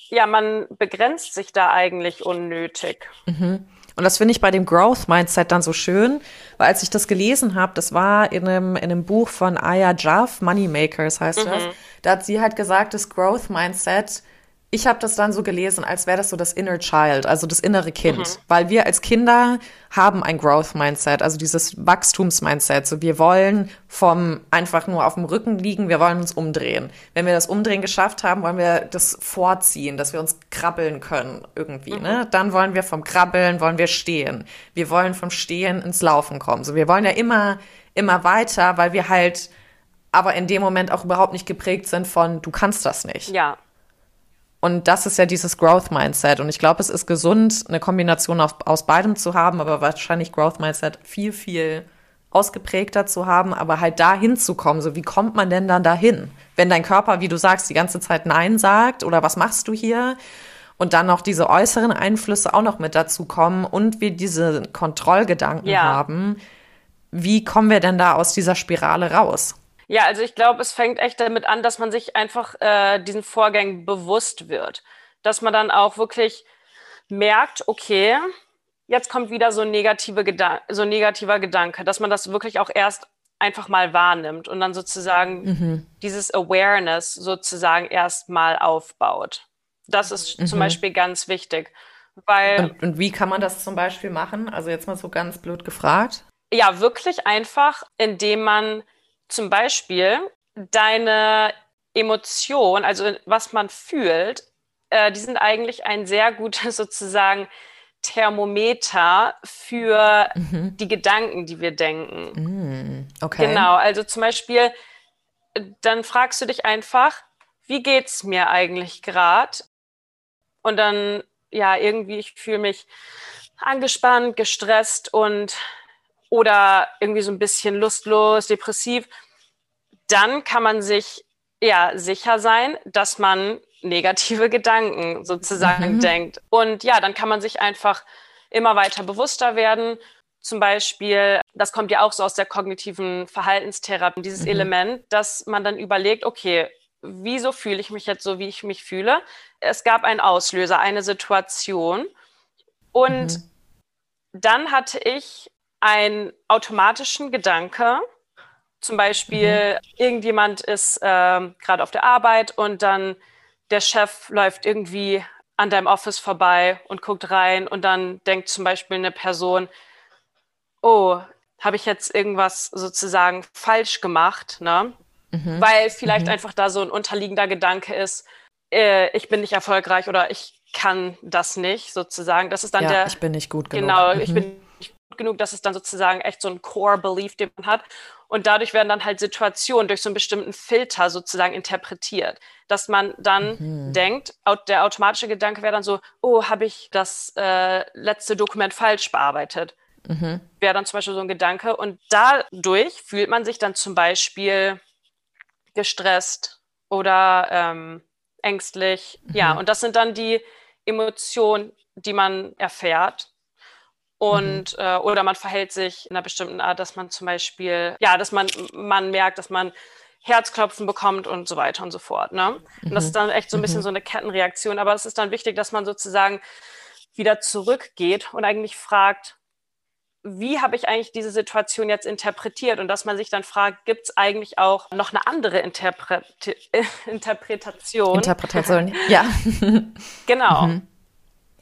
C: ja, man begrenzt sich da eigentlich unnötig.
A: Mhm. Und das finde ich bei dem Growth Mindset dann so schön, weil als ich das gelesen habe, das war in einem, in einem Buch von Aya Jaff, Moneymakers heißt mhm. das, da hat sie halt gesagt, das Growth Mindset ich habe das dann so gelesen, als wäre das so das Inner Child, also das innere Kind, mhm. weil wir als Kinder haben ein Growth Mindset, also dieses Wachstums-Mindset. So wir wollen vom einfach nur auf dem Rücken liegen, wir wollen uns umdrehen. Wenn wir das Umdrehen geschafft haben, wollen wir das vorziehen, dass wir uns krabbeln können irgendwie. Mhm. Ne? Dann wollen wir vom Krabbeln wollen wir stehen. Wir wollen vom Stehen ins Laufen kommen. So wir wollen ja immer immer weiter, weil wir halt aber in dem Moment auch überhaupt nicht geprägt sind von du kannst das nicht.
C: Ja.
A: Und das ist ja dieses Growth Mindset. Und ich glaube, es ist gesund, eine Kombination aus, aus beidem zu haben, aber wahrscheinlich Growth Mindset viel, viel ausgeprägter zu haben, aber halt da hinzukommen. So, wie kommt man denn dann dahin? Wenn dein Körper, wie du sagst, die ganze Zeit Nein sagt oder was machst du hier? Und dann noch diese äußeren Einflüsse auch noch mit dazu kommen und wir diese Kontrollgedanken ja. haben. Wie kommen wir denn da aus dieser Spirale raus?
C: Ja, also ich glaube, es fängt echt damit an, dass man sich einfach äh, diesen Vorgängen bewusst wird. Dass man dann auch wirklich merkt, okay, jetzt kommt wieder so, negative Gedan so ein negativer Gedanke, dass man das wirklich auch erst einfach mal wahrnimmt und dann sozusagen mhm. dieses Awareness sozusagen erst mal aufbaut. Das ist mhm. zum Beispiel ganz wichtig. Weil,
A: und, und wie kann man das zum Beispiel machen? Also jetzt mal so ganz blöd gefragt.
C: Ja, wirklich einfach, indem man zum Beispiel deine Emotion, also was man fühlt, äh, die sind eigentlich ein sehr gutes sozusagen Thermometer für mhm. die Gedanken, die wir denken.
A: Mhm. Okay.
C: Genau, also zum Beispiel, dann fragst du dich einfach, wie geht's mir eigentlich gerade? Und dann, ja, irgendwie, ich fühle mich angespannt, gestresst und oder irgendwie so ein bisschen lustlos, depressiv, dann kann man sich ja sicher sein, dass man negative Gedanken sozusagen mhm. denkt. Und ja, dann kann man sich einfach immer weiter bewusster werden. Zum Beispiel, das kommt ja auch so aus der kognitiven Verhaltenstherapie, dieses mhm. Element, dass man dann überlegt, okay, wieso fühle ich mich jetzt so, wie ich mich fühle? Es gab einen Auslöser, eine Situation. Und mhm. dann hatte ich einen automatischen Gedanke. Zum Beispiel, mhm. irgendjemand ist ähm, gerade auf der Arbeit und dann der Chef läuft irgendwie an deinem Office vorbei und guckt rein und dann denkt zum Beispiel eine Person, oh, habe ich jetzt irgendwas sozusagen falsch gemacht, ne? Mhm. Weil vielleicht mhm. einfach da so ein unterliegender Gedanke ist, äh, ich bin nicht erfolgreich oder ich kann das nicht, sozusagen. Das ist dann
A: ja,
C: der.
A: Ich bin nicht gut genug.
C: Genau, ich bin mhm genug, dass es dann sozusagen echt so ein Core-Belief, den man hat. Und dadurch werden dann halt Situationen durch so einen bestimmten Filter sozusagen interpretiert, dass man dann mhm. denkt, der automatische Gedanke wäre dann so, oh, habe ich das äh, letzte Dokument falsch bearbeitet? Mhm. Wäre dann zum Beispiel so ein Gedanke. Und dadurch fühlt man sich dann zum Beispiel gestresst oder ähm, ängstlich. Mhm. Ja, und das sind dann die Emotionen, die man erfährt. Und mhm. äh, oder man verhält sich in einer bestimmten Art, dass man zum Beispiel, ja, dass man, man merkt, dass man Herzklopfen bekommt und so weiter und so fort. Ne? Und das ist mhm. dann echt so ein bisschen mhm. so eine Kettenreaktion. Aber es ist dann wichtig, dass man sozusagen wieder zurückgeht und eigentlich fragt, wie habe ich eigentlich diese Situation jetzt interpretiert? Und dass man sich dann fragt, gibt es eigentlich auch noch eine andere Interpre Interpretation?
A: Interpretation, ja.
C: genau. Mhm.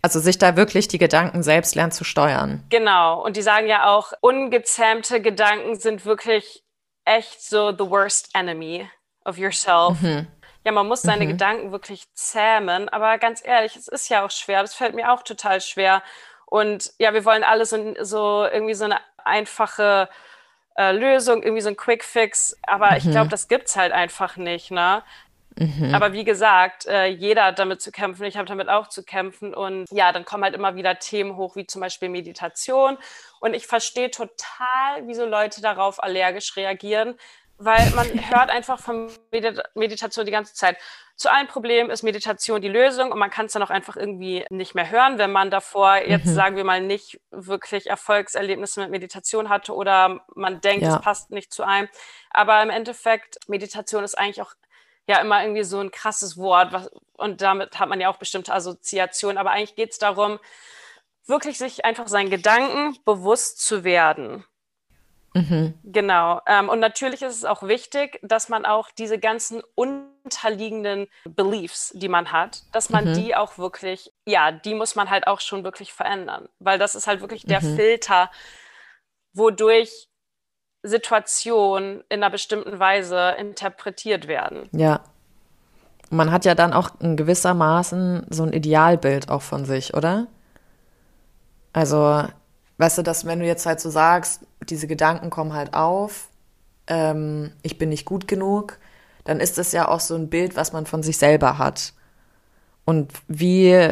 A: Also sich da wirklich die Gedanken selbst lernen zu steuern.
C: Genau. Und die sagen ja auch, ungezähmte Gedanken sind wirklich echt so the worst enemy of yourself. Mhm. Ja, man muss seine mhm. Gedanken wirklich zähmen. Aber ganz ehrlich, es ist ja auch schwer. Das fällt mir auch total schwer. Und ja, wir wollen alles so, so irgendwie so eine einfache äh, Lösung, irgendwie so ein Quick Fix. Aber mhm. ich glaube, das gibt es halt einfach nicht. Ne? Mhm. Aber wie gesagt, äh, jeder hat damit zu kämpfen. Ich habe damit auch zu kämpfen. Und ja, dann kommen halt immer wieder Themen hoch, wie zum Beispiel Meditation. Und ich verstehe total, wieso Leute darauf allergisch reagieren, weil man hört einfach von Meditation die ganze Zeit. Zu allen Problemen ist Meditation die Lösung und man kann es dann auch einfach irgendwie nicht mehr hören, wenn man davor jetzt, mhm. sagen wir mal, nicht wirklich Erfolgserlebnisse mit Meditation hatte oder man denkt, ja. es passt nicht zu einem. Aber im Endeffekt, Meditation ist eigentlich auch ja immer irgendwie so ein krasses Wort was, und damit hat man ja auch bestimmte Assoziationen. Aber eigentlich geht es darum, wirklich sich einfach seinen Gedanken bewusst zu werden.
A: Mhm.
C: Genau. Ähm, und natürlich ist es auch wichtig, dass man auch diese ganzen unterliegenden Beliefs, die man hat, dass man
A: Mhm.
C: die auch wirklich, ja, die muss man halt auch schon wirklich verändern. Weil das ist halt wirklich der
A: Mhm.
C: Filter, wodurch Situationen in einer bestimmten Weise interpretiert werden.
A: Ja. Man hat ja dann auch in gewissermaßen so ein Idealbild auch von sich, oder? Also, weißt du, dass wenn du jetzt halt so sagst, diese Gedanken kommen halt auf, ähm, ich bin nicht gut genug, dann ist das ja auch so ein Bild, was man von sich selber hat. Und wie,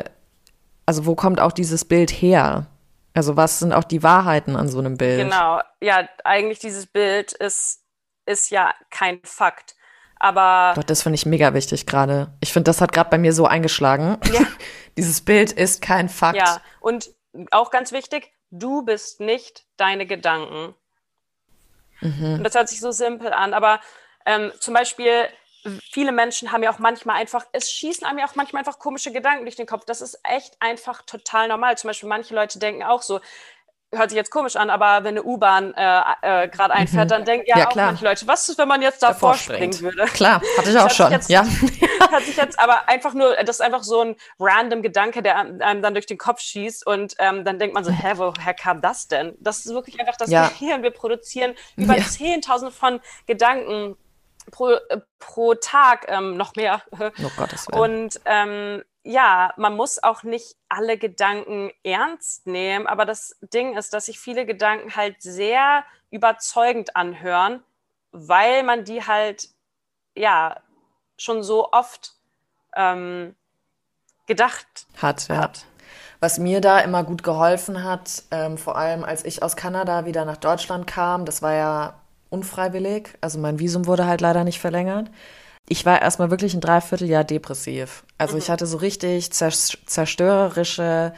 A: also wo kommt auch dieses Bild her? Also was sind auch die Wahrheiten an so einem Bild?
C: Genau. Ja, eigentlich dieses Bild ist, ist ja kein Fakt. Aber
A: Doch, das finde ich mega wichtig gerade. Ich finde, das hat gerade bei mir so eingeschlagen.
C: Ja.
A: Dieses Bild ist kein Fakt.
C: Ja, und auch ganz wichtig, du bist nicht deine Gedanken.
A: Mhm.
C: Und das hört sich so simpel an, aber ähm, zum Beispiel, viele Menschen haben ja auch manchmal einfach, es schießen einem ja auch manchmal einfach komische Gedanken durch den Kopf. Das ist echt einfach total normal. Zum Beispiel, manche Leute denken auch so, hört sich jetzt komisch an, aber wenn eine U-Bahn äh, äh, gerade einfährt, dann denken ja,
A: Mhm. Ja,
C: auch
A: klar.
C: manche Leute, was ist, wenn man jetzt davor,
A: Davor
C: springen würde?
A: Klar, hatte ich auch schon.
C: jetzt-
A: Ja.
C: hat sich jetzt aber einfach nur, das ist einfach so ein random Gedanke, der einem dann durch den Kopf schießt und ähm, dann denkt man so, hä, woher kam das denn? Das ist wirklich einfach das
A: Ja.
C: Gehirn. Wir produzieren über
A: Ja.
C: 10.000 von Gedanken pro, äh, pro Tag, ähm, noch mehr.
A: Oh Gottes Willen.
C: Und ähm, ja, man muss auch nicht alle Gedanken ernst nehmen, aber das Ding ist, dass sich viele Gedanken halt sehr überzeugend anhören, weil man die halt, ja, schon so oft ähm, gedacht
A: Hat, ja.
C: hat.
A: Was mir da immer gut geholfen hat, ähm, vor allem als ich aus Kanada wieder nach Deutschland kam, das war ja unfreiwillig, also mein Visum wurde halt leider nicht verlängert. Ich war erstmal wirklich ein Dreivierteljahr depressiv. Also ich hatte so richtig zers- zerstörerische,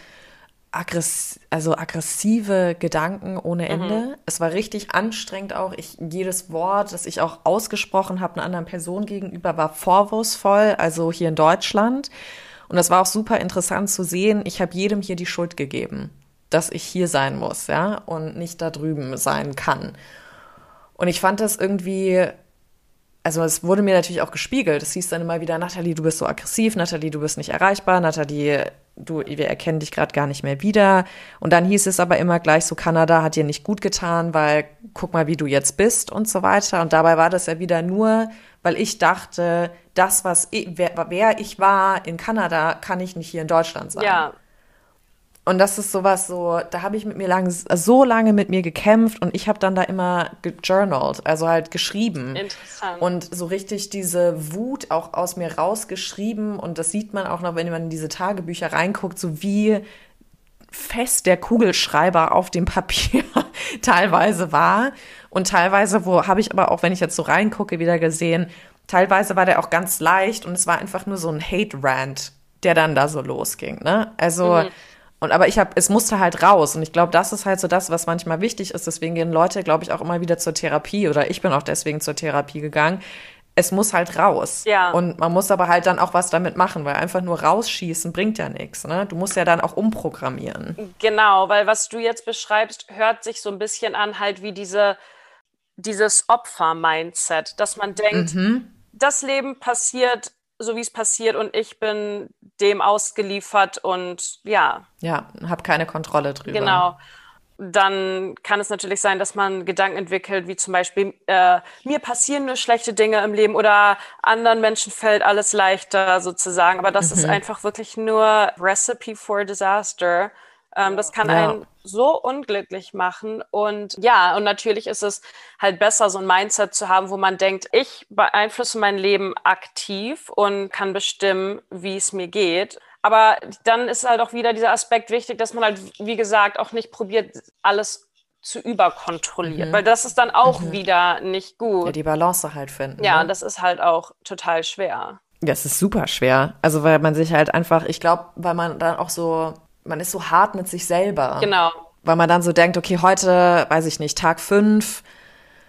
A: aggress also aggressive Gedanken ohne Ende. Es war richtig anstrengend auch. Ich, jedes Wort, das ich auch ausgesprochen habe, einer anderen Person gegenüber, war vorwurfsvoll, also hier in Deutschland. Und das war auch super interessant zu sehen. Ich habe jedem hier die Schuld gegeben, dass ich hier sein muss, ja, und nicht da drüben sein kann. Und ich fand das irgendwie, also es wurde mir natürlich auch gespiegelt. Es hieß dann immer wieder, Nathalie, du bist so aggressiv, Nathalie, du bist nicht erreichbar, Nathalie, du, wir erkennen dich gerade gar nicht mehr wieder. Und dann hieß es aber immer gleich so, Kanada hat dir nicht gut getan, weil guck mal, wie du jetzt bist und so weiter. Und dabei war das ja wieder nur, weil ich dachte, das, was ich, wer, wer ich war in Kanada, kann ich nicht hier in Deutschland sein.
C: Ja,
A: Und das ist sowas so, da habe ich mit mir lang, so lange mit mir gekämpft und ich habe dann da immer gejournalt, also halt geschrieben.
C: Interessant.
A: Und so richtig diese Wut auch aus mir rausgeschrieben und das sieht man auch noch, wenn man in diese Tagebücher reinguckt, so wie fest der Kugelschreiber auf dem Papier teilweise war und teilweise, wo habe ich aber auch, wenn ich jetzt so reingucke, wieder gesehen, teilweise war der auch ganz leicht und es war einfach nur so ein Hate-Rant, der dann da so losging, ne? Also, und aber ich habe, es musste halt raus und ich glaube, das ist halt so das, was manchmal wichtig ist. Deswegen gehen Leute, glaube ich, auch immer wieder zur Therapie oder ich bin auch deswegen zur Therapie gegangen. Es muss halt raus.
C: Ja.
A: Und man muss aber halt dann auch was damit machen, weil einfach nur rausschießen bringt ja nichts. Ne? Du musst ja dann auch umprogrammieren.
C: Genau, weil was du jetzt beschreibst, hört sich so ein bisschen an, halt wie diese, dieses Opfer-Mindset, dass man denkt,
A: Mhm.
C: das Leben passiert so, wie es passiert und ich bin dem ausgeliefert und ja,
A: Ja, hab keine Kontrolle drüber.
C: genau. Dann kann es natürlich sein, dass man Gedanken entwickelt, wie zum Beispiel, äh, mir passieren nur schlechte Dinge im Leben oder anderen Menschen fällt alles leichter sozusagen. Aber das ist
A: Mhm.
C: einfach wirklich nur Recipe for Disaster. Ähm, das kann
A: Ja.
C: einen so unglücklich machen. Und ja, und natürlich ist es halt besser, so ein Mindset zu haben, wo man denkt, ich beeinflusse mein Leben aktiv und kann bestimmen, wie es mir geht. Aber dann ist halt auch wieder dieser Aspekt wichtig, dass man halt, wie gesagt, auch nicht probiert, alles zu überkontrollieren, weil das ist dann auch wieder nicht
A: Mhm. Ja,
C: gut.
A: die Balance halt finden.
C: Ja,
A: ne?
C: und das ist halt auch total schwer.
A: Das ist super schwer. Also weil man sich halt einfach, ich glaube, weil man dann auch so, man ist so hart mit sich selber.
C: Genau.
A: Weil man dann so denkt, okay, heute, weiß ich nicht, Tag fünf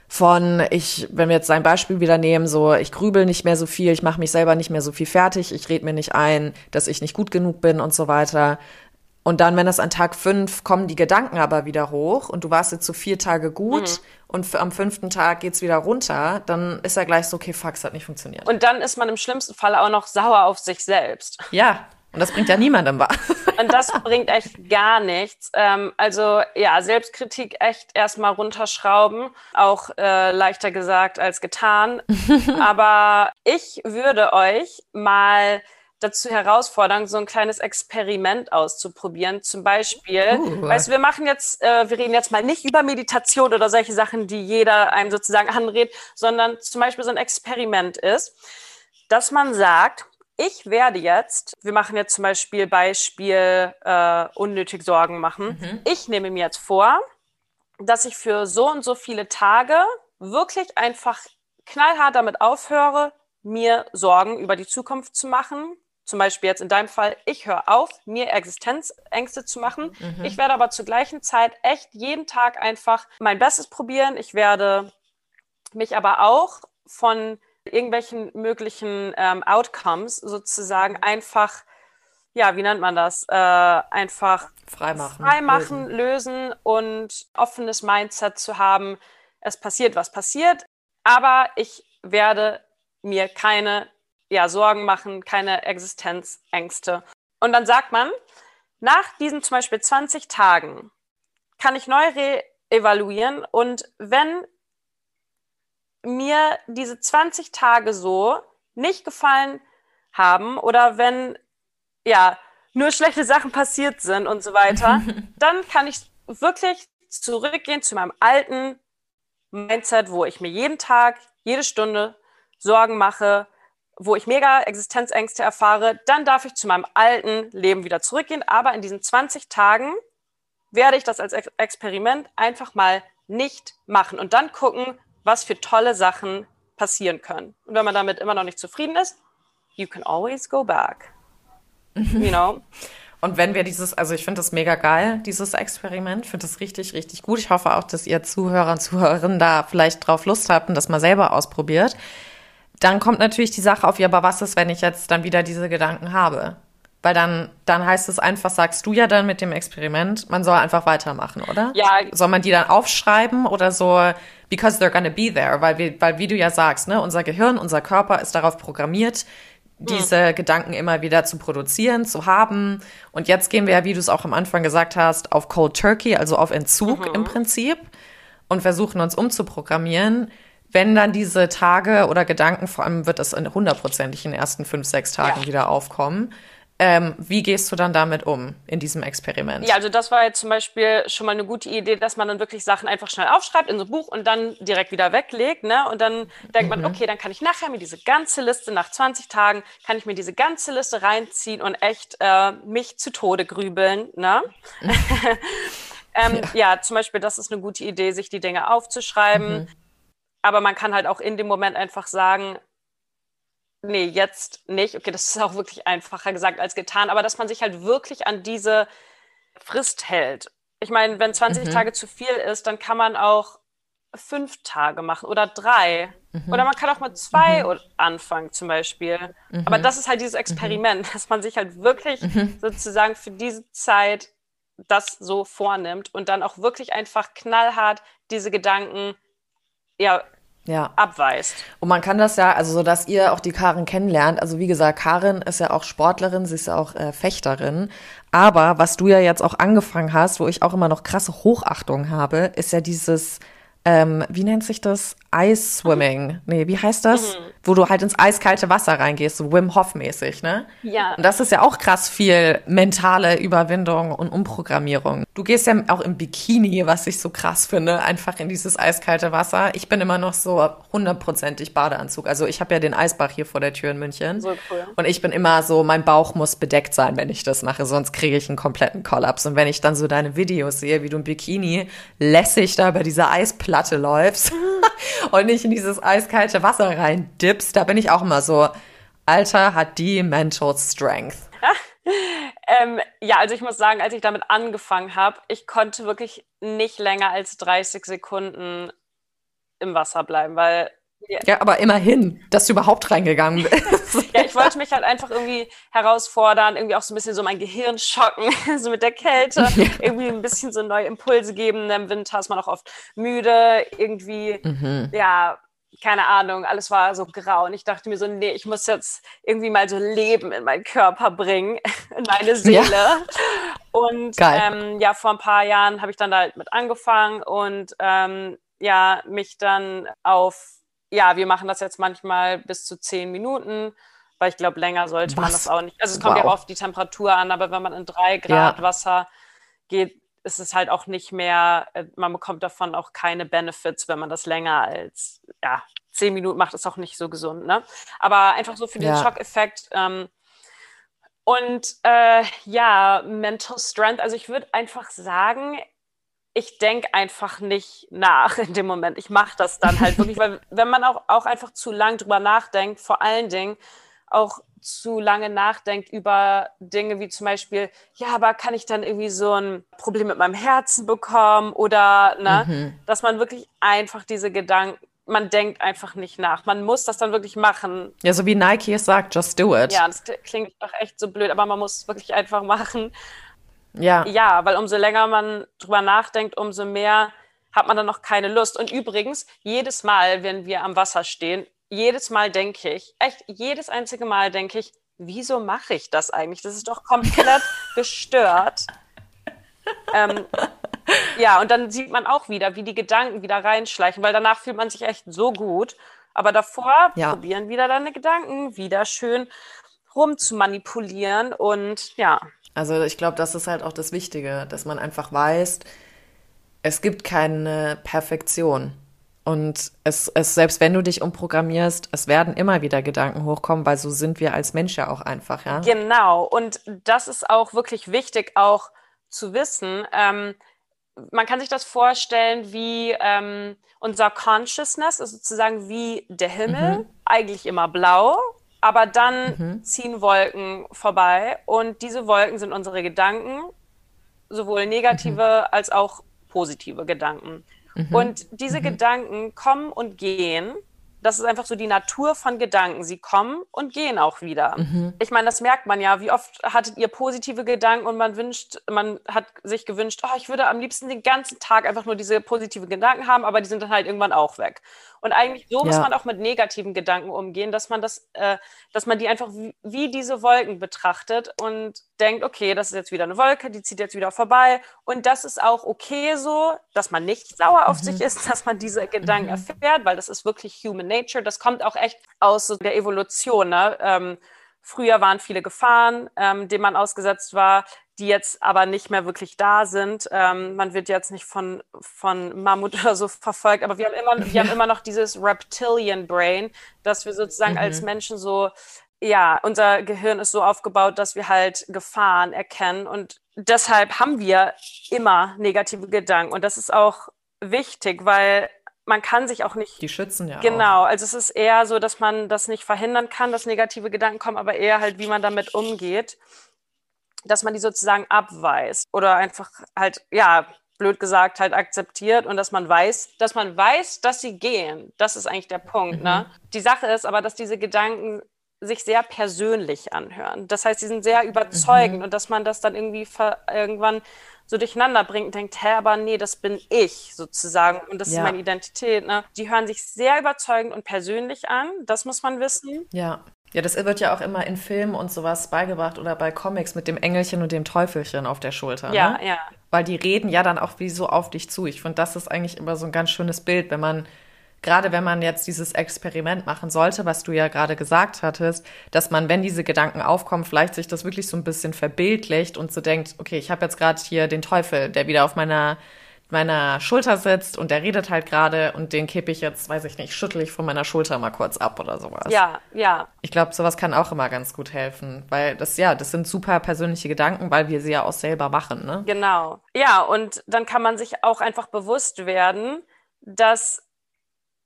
A: von, ich, wenn wir jetzt sein Beispiel wieder nehmen, so, ich grübel nicht mehr so viel, ich mache mich selber nicht mehr so viel fertig, ich rede mir nicht ein, dass ich nicht gut genug bin und so weiter. Und dann, wenn das an Tag fünf kommen die Gedanken aber wieder hoch und du warst jetzt so vier Tage gut mhm. und am fünften Tag geht's wieder runter, dann ist er gleich so, okay, fuck, es hat nicht funktioniert.
C: Und dann ist man im schlimmsten Fall auch noch sauer auf sich selbst.
A: Ja, und das bringt ja niemandem was.
C: Und das bringt echt gar nichts. Ähm, also ja, Selbstkritik echt erstmal runterschrauben. Auch äh, leichter gesagt als getan. Aber ich würde euch mal dazu herausfordern, so ein kleines Experiment auszuprobieren. Zum Beispiel, uh. weißt du, wir machen jetzt, äh, wir reden jetzt mal nicht über Meditation oder solche Sachen, die jeder einem sozusagen anredet, sondern zum Beispiel so ein Experiment ist, dass man sagt, ich werde jetzt, wir machen jetzt zum Beispiel Beispiel äh, unnötig Sorgen machen. Mhm. Ich nehme mir jetzt vor, dass ich für so und so viele Tage wirklich einfach knallhart damit aufhöre, mir Sorgen über die Zukunft zu machen. Zum Beispiel jetzt in deinem Fall, ich höre auf, mir Existenzängste zu machen. Mhm. Ich werde aber zur gleichen Zeit echt jeden Tag einfach mein Bestes probieren. Ich werde mich aber auch von irgendwelchen möglichen ähm, Outcomes sozusagen einfach, ja, wie nennt man das? Äh, einfach
A: freimachen,
C: freimachen lösen. lösen und offenes Mindset zu haben. Es passiert, was passiert, aber ich werde mir keine ja, Sorgen machen, keine Existenzängste. Und dann sagt man, nach diesen zum Beispiel 20 Tagen kann ich neu re-evaluieren und wenn mir diese 20 Tage so nicht gefallen haben oder wenn ja nur schlechte Sachen passiert sind und so weiter, dann kann ich wirklich zurückgehen zu meinem alten Mindset, wo ich mir jeden Tag, jede Stunde Sorgen mache, wo ich mega Existenzängste erfahre, dann darf ich zu meinem alten Leben wieder zurückgehen. Aber in diesen 20 Tagen werde ich das als Experiment einfach mal nicht machen und dann gucken, was für tolle Sachen passieren können. Und wenn man damit immer noch nicht zufrieden ist, you can always go back. You know?
A: Und wenn wir dieses, also ich finde das mega geil, dieses Experiment, finde das richtig, richtig gut. Ich hoffe auch, dass ihr Zuhörer und Zuhörerinnen da vielleicht drauf Lust habt und das mal selber ausprobiert. Dann kommt natürlich die Sache auf, ja, aber was ist, wenn ich jetzt dann wieder diese Gedanken habe? Weil dann, dann heißt es einfach, sagst du ja dann mit dem Experiment, man soll einfach weitermachen, oder?
C: Ja.
A: Soll man die dann aufschreiben oder so, because they're gonna be there? Weil, wir, weil wie du ja sagst, ne, unser Gehirn, unser Körper ist darauf programmiert, diese hm. Gedanken immer wieder zu produzieren, zu haben. Und jetzt gehen wir ja, wie du es auch am Anfang gesagt hast, auf Cold Turkey, also auf Entzug mhm. im Prinzip und versuchen uns umzuprogrammieren. Wenn dann diese Tage oder Gedanken, vor allem wird das hundertprozentig in den ersten fünf, sechs Tagen ja. wieder aufkommen, ähm, wie gehst du dann damit um in diesem Experiment?
C: Ja, also das war jetzt zum Beispiel schon mal eine gute Idee, dass man dann wirklich Sachen einfach schnell aufschreibt in so ein Buch und dann direkt wieder weglegt. Ne? Und dann denkt mhm. man, okay, dann kann ich nachher mir diese ganze Liste, nach 20 Tagen, kann ich mir diese ganze Liste reinziehen und echt äh, mich zu Tode grübeln. Ne? ähm, ja. ja. zum Beispiel, das ist eine gute Idee, sich die Dinge aufzuschreiben. Mhm. Aber man kann halt auch in dem Moment einfach sagen, nee, jetzt nicht. Okay, das ist auch wirklich einfacher gesagt als getan, aber dass man sich halt wirklich an diese Frist hält. Ich meine, wenn 20 mhm. Tage zu viel ist, dann kann man auch fünf Tage machen oder drei. Mhm. Oder man kann auch mit zwei mhm. anfangen zum Beispiel. Mhm. Aber das ist halt dieses Experiment, mhm. dass man sich halt wirklich mhm. sozusagen für diese Zeit das so vornimmt und dann auch wirklich einfach knallhart diese Gedanken ja, ja. abweist.
A: Und man kann das ja, also so, dass ihr auch die Karin kennenlernt. Also wie gesagt, Karin ist ja auch Sportlerin, sie ist ja auch äh, Fechterin. Aber was du ja jetzt auch angefangen hast, wo ich auch immer noch krasse Hochachtung habe, ist ja dieses ähm, wie nennt sich das? Ice Swimming. Nee, wie heißt das? Mhm. Wo du halt ins eiskalte Wasser reingehst, so Wim Hof mäßig, ne?
C: Ja.
A: Und das ist ja auch krass viel mentale Überwindung und Umprogrammierung. Du gehst ja auch im Bikini, was ich so krass finde, einfach in dieses eiskalte Wasser. Ich bin immer noch so hundertprozentig Badeanzug. Also ich habe ja den Eisbach hier vor der Tür in München.
C: So cool.
A: Und ich bin immer so, mein Bauch muss bedeckt sein, wenn ich das mache, sonst kriege ich einen kompletten Kollaps. Und wenn ich dann so deine Videos sehe, wie du im Bikini lässig da über diese Eisplatte Platte läufst und nicht in dieses eiskalte Wasser rein dippst, da bin ich auch immer so, Alter hat die Mental Strength.
C: ähm, ja, also ich muss sagen, als ich damit angefangen habe, ich konnte wirklich nicht länger als 30 Sekunden im Wasser bleiben, weil
A: ja, aber immerhin, dass du überhaupt reingegangen bist.
C: ja, ich wollte mich halt einfach irgendwie herausfordern, irgendwie auch so ein bisschen so mein Gehirn schocken, so mit der Kälte, irgendwie ein bisschen so neue Impulse geben. Im Winter ist man auch oft müde, irgendwie, mhm. ja, keine Ahnung, alles war so grau. Und ich dachte mir so, nee, ich muss jetzt irgendwie mal so Leben in meinen Körper bringen, in meine Seele. Ja. Und ähm, ja, vor ein paar Jahren habe ich dann da halt mit angefangen und ähm, ja, mich dann auf, ja, wir machen das jetzt manchmal bis zu zehn Minuten, weil ich glaube, länger sollte Was? man das auch nicht. Also es kommt wow. ja auf die Temperatur an, aber wenn man in drei Grad ja. Wasser geht, ist es halt auch nicht mehr, äh, man bekommt davon auch keine Benefits, wenn man das länger als ja, zehn Minuten macht, ist auch nicht so gesund. Ne? Aber einfach so für den ja. Schockeffekt. Ähm, und äh, ja, Mental Strength, also ich würde einfach sagen, ich denke einfach nicht nach in dem Moment. Ich mache das dann halt wirklich, weil wenn man auch, auch einfach zu lang drüber nachdenkt, vor allen Dingen auch zu lange nachdenkt über Dinge wie zum Beispiel, ja, aber kann ich dann irgendwie so ein Problem mit meinem Herzen bekommen oder, ne, mhm. dass man wirklich einfach diese Gedanken, man denkt einfach nicht nach. Man muss das dann wirklich machen.
A: Ja, so wie Nike es sagt, just do it.
C: Ja, das klingt doch echt so blöd, aber man muss es wirklich einfach machen. Ja. Ja, weil umso länger man drüber nachdenkt, umso mehr hat man dann noch keine Lust. Und übrigens, jedes Mal, wenn wir am Wasser stehen, jedes Mal denke ich, echt jedes einzige Mal denke ich, wieso mache ich das eigentlich? Das ist doch komplett gestört. ähm, ja, und dann sieht man auch wieder, wie die Gedanken wieder reinschleichen, weil danach fühlt man sich echt so gut. Aber davor ja. probieren wieder deine Gedanken wieder schön rum zu manipulieren und ja.
A: Also ich glaube, das ist halt auch das Wichtige, dass man einfach weiß, es gibt keine Perfektion. Und es, es, selbst wenn du dich umprogrammierst, es werden immer wieder Gedanken hochkommen, weil so sind wir als Mensch ja auch einfach, ja.
C: Genau. Und das ist auch wirklich wichtig, auch zu wissen. Ähm, man kann sich das vorstellen wie ähm, unser Consciousness, also sozusagen wie der Himmel, mhm. eigentlich immer blau, aber dann mhm. ziehen Wolken vorbei und diese Wolken sind unsere Gedanken, sowohl negative mhm. als auch positive Gedanken. Mhm. Und diese mhm. Gedanken kommen und gehen das ist einfach so die Natur von Gedanken. Sie kommen und gehen auch wieder. Mhm. Ich meine, das merkt man ja. Wie oft hattet ihr positive Gedanken und man wünscht, man hat sich gewünscht, oh, ich würde am liebsten den ganzen Tag einfach nur diese positive Gedanken haben, aber die sind dann halt irgendwann auch weg. Und eigentlich so ja. muss man auch mit negativen Gedanken umgehen, dass man das, äh, dass man die einfach wie, wie, diese Wolken betrachtet und denkt, okay, das ist jetzt wieder eine Wolke, die zieht jetzt wieder vorbei. Und das ist auch okay so, dass man nicht sauer auf mhm. sich ist, dass man diese Gedanken mhm. erfährt, weil das ist wirklich human nature. Das kommt auch echt aus so der Evolution. Ne? Ähm, früher waren viele Gefahren, ähm, denen man ausgesetzt war die jetzt aber nicht mehr wirklich da sind. Ähm, man wird jetzt nicht von, von Mammut oder so verfolgt, aber wir haben immer, wir haben immer noch dieses Reptilian Brain, dass wir sozusagen mhm. als Menschen so, ja, unser Gehirn ist so aufgebaut, dass wir halt Gefahren erkennen und deshalb haben wir immer negative Gedanken und das ist auch wichtig, weil man kann sich auch nicht.
A: Die schützen ja.
C: Genau,
A: auch.
C: also es ist eher so, dass man das nicht verhindern kann, dass negative Gedanken kommen, aber eher halt, wie man damit umgeht dass man die sozusagen abweist oder einfach halt, ja, blöd gesagt, halt akzeptiert und dass man weiß, dass man weiß, dass sie gehen. Das ist eigentlich der Punkt. Ne? Mhm. Ne? Die Sache ist aber, dass diese Gedanken sich sehr persönlich anhören. Das heißt, sie sind sehr überzeugend mhm. und dass man das dann irgendwie irgendwann so durcheinander bringt und denkt, hä, aber nee, das bin ich sozusagen und das ja. ist meine Identität. Ne? Die hören sich sehr überzeugend und persönlich an, das muss man wissen.
A: Ja. Ja, das wird ja auch immer in Filmen und sowas beigebracht oder bei Comics mit dem Engelchen und dem Teufelchen auf der Schulter.
C: Ja,
A: ne?
C: ja.
A: Weil die reden ja dann auch wie so auf dich zu. Ich finde, das ist eigentlich immer so ein ganz schönes Bild, wenn man, gerade wenn man jetzt dieses Experiment machen sollte, was du ja gerade gesagt hattest, dass man, wenn diese Gedanken aufkommen, vielleicht sich das wirklich so ein bisschen verbildlicht und so denkt, okay, ich habe jetzt gerade hier den Teufel, der wieder auf meiner meiner Schulter sitzt und der redet halt gerade und den kippe ich jetzt, weiß ich nicht, schüttel ich von meiner Schulter mal kurz ab oder sowas.
C: Ja, ja.
A: Ich glaube, sowas kann auch immer ganz gut helfen, weil das, ja, das sind super persönliche Gedanken, weil wir sie ja auch selber machen, ne?
C: Genau. Ja, und dann kann man sich auch einfach bewusst werden, dass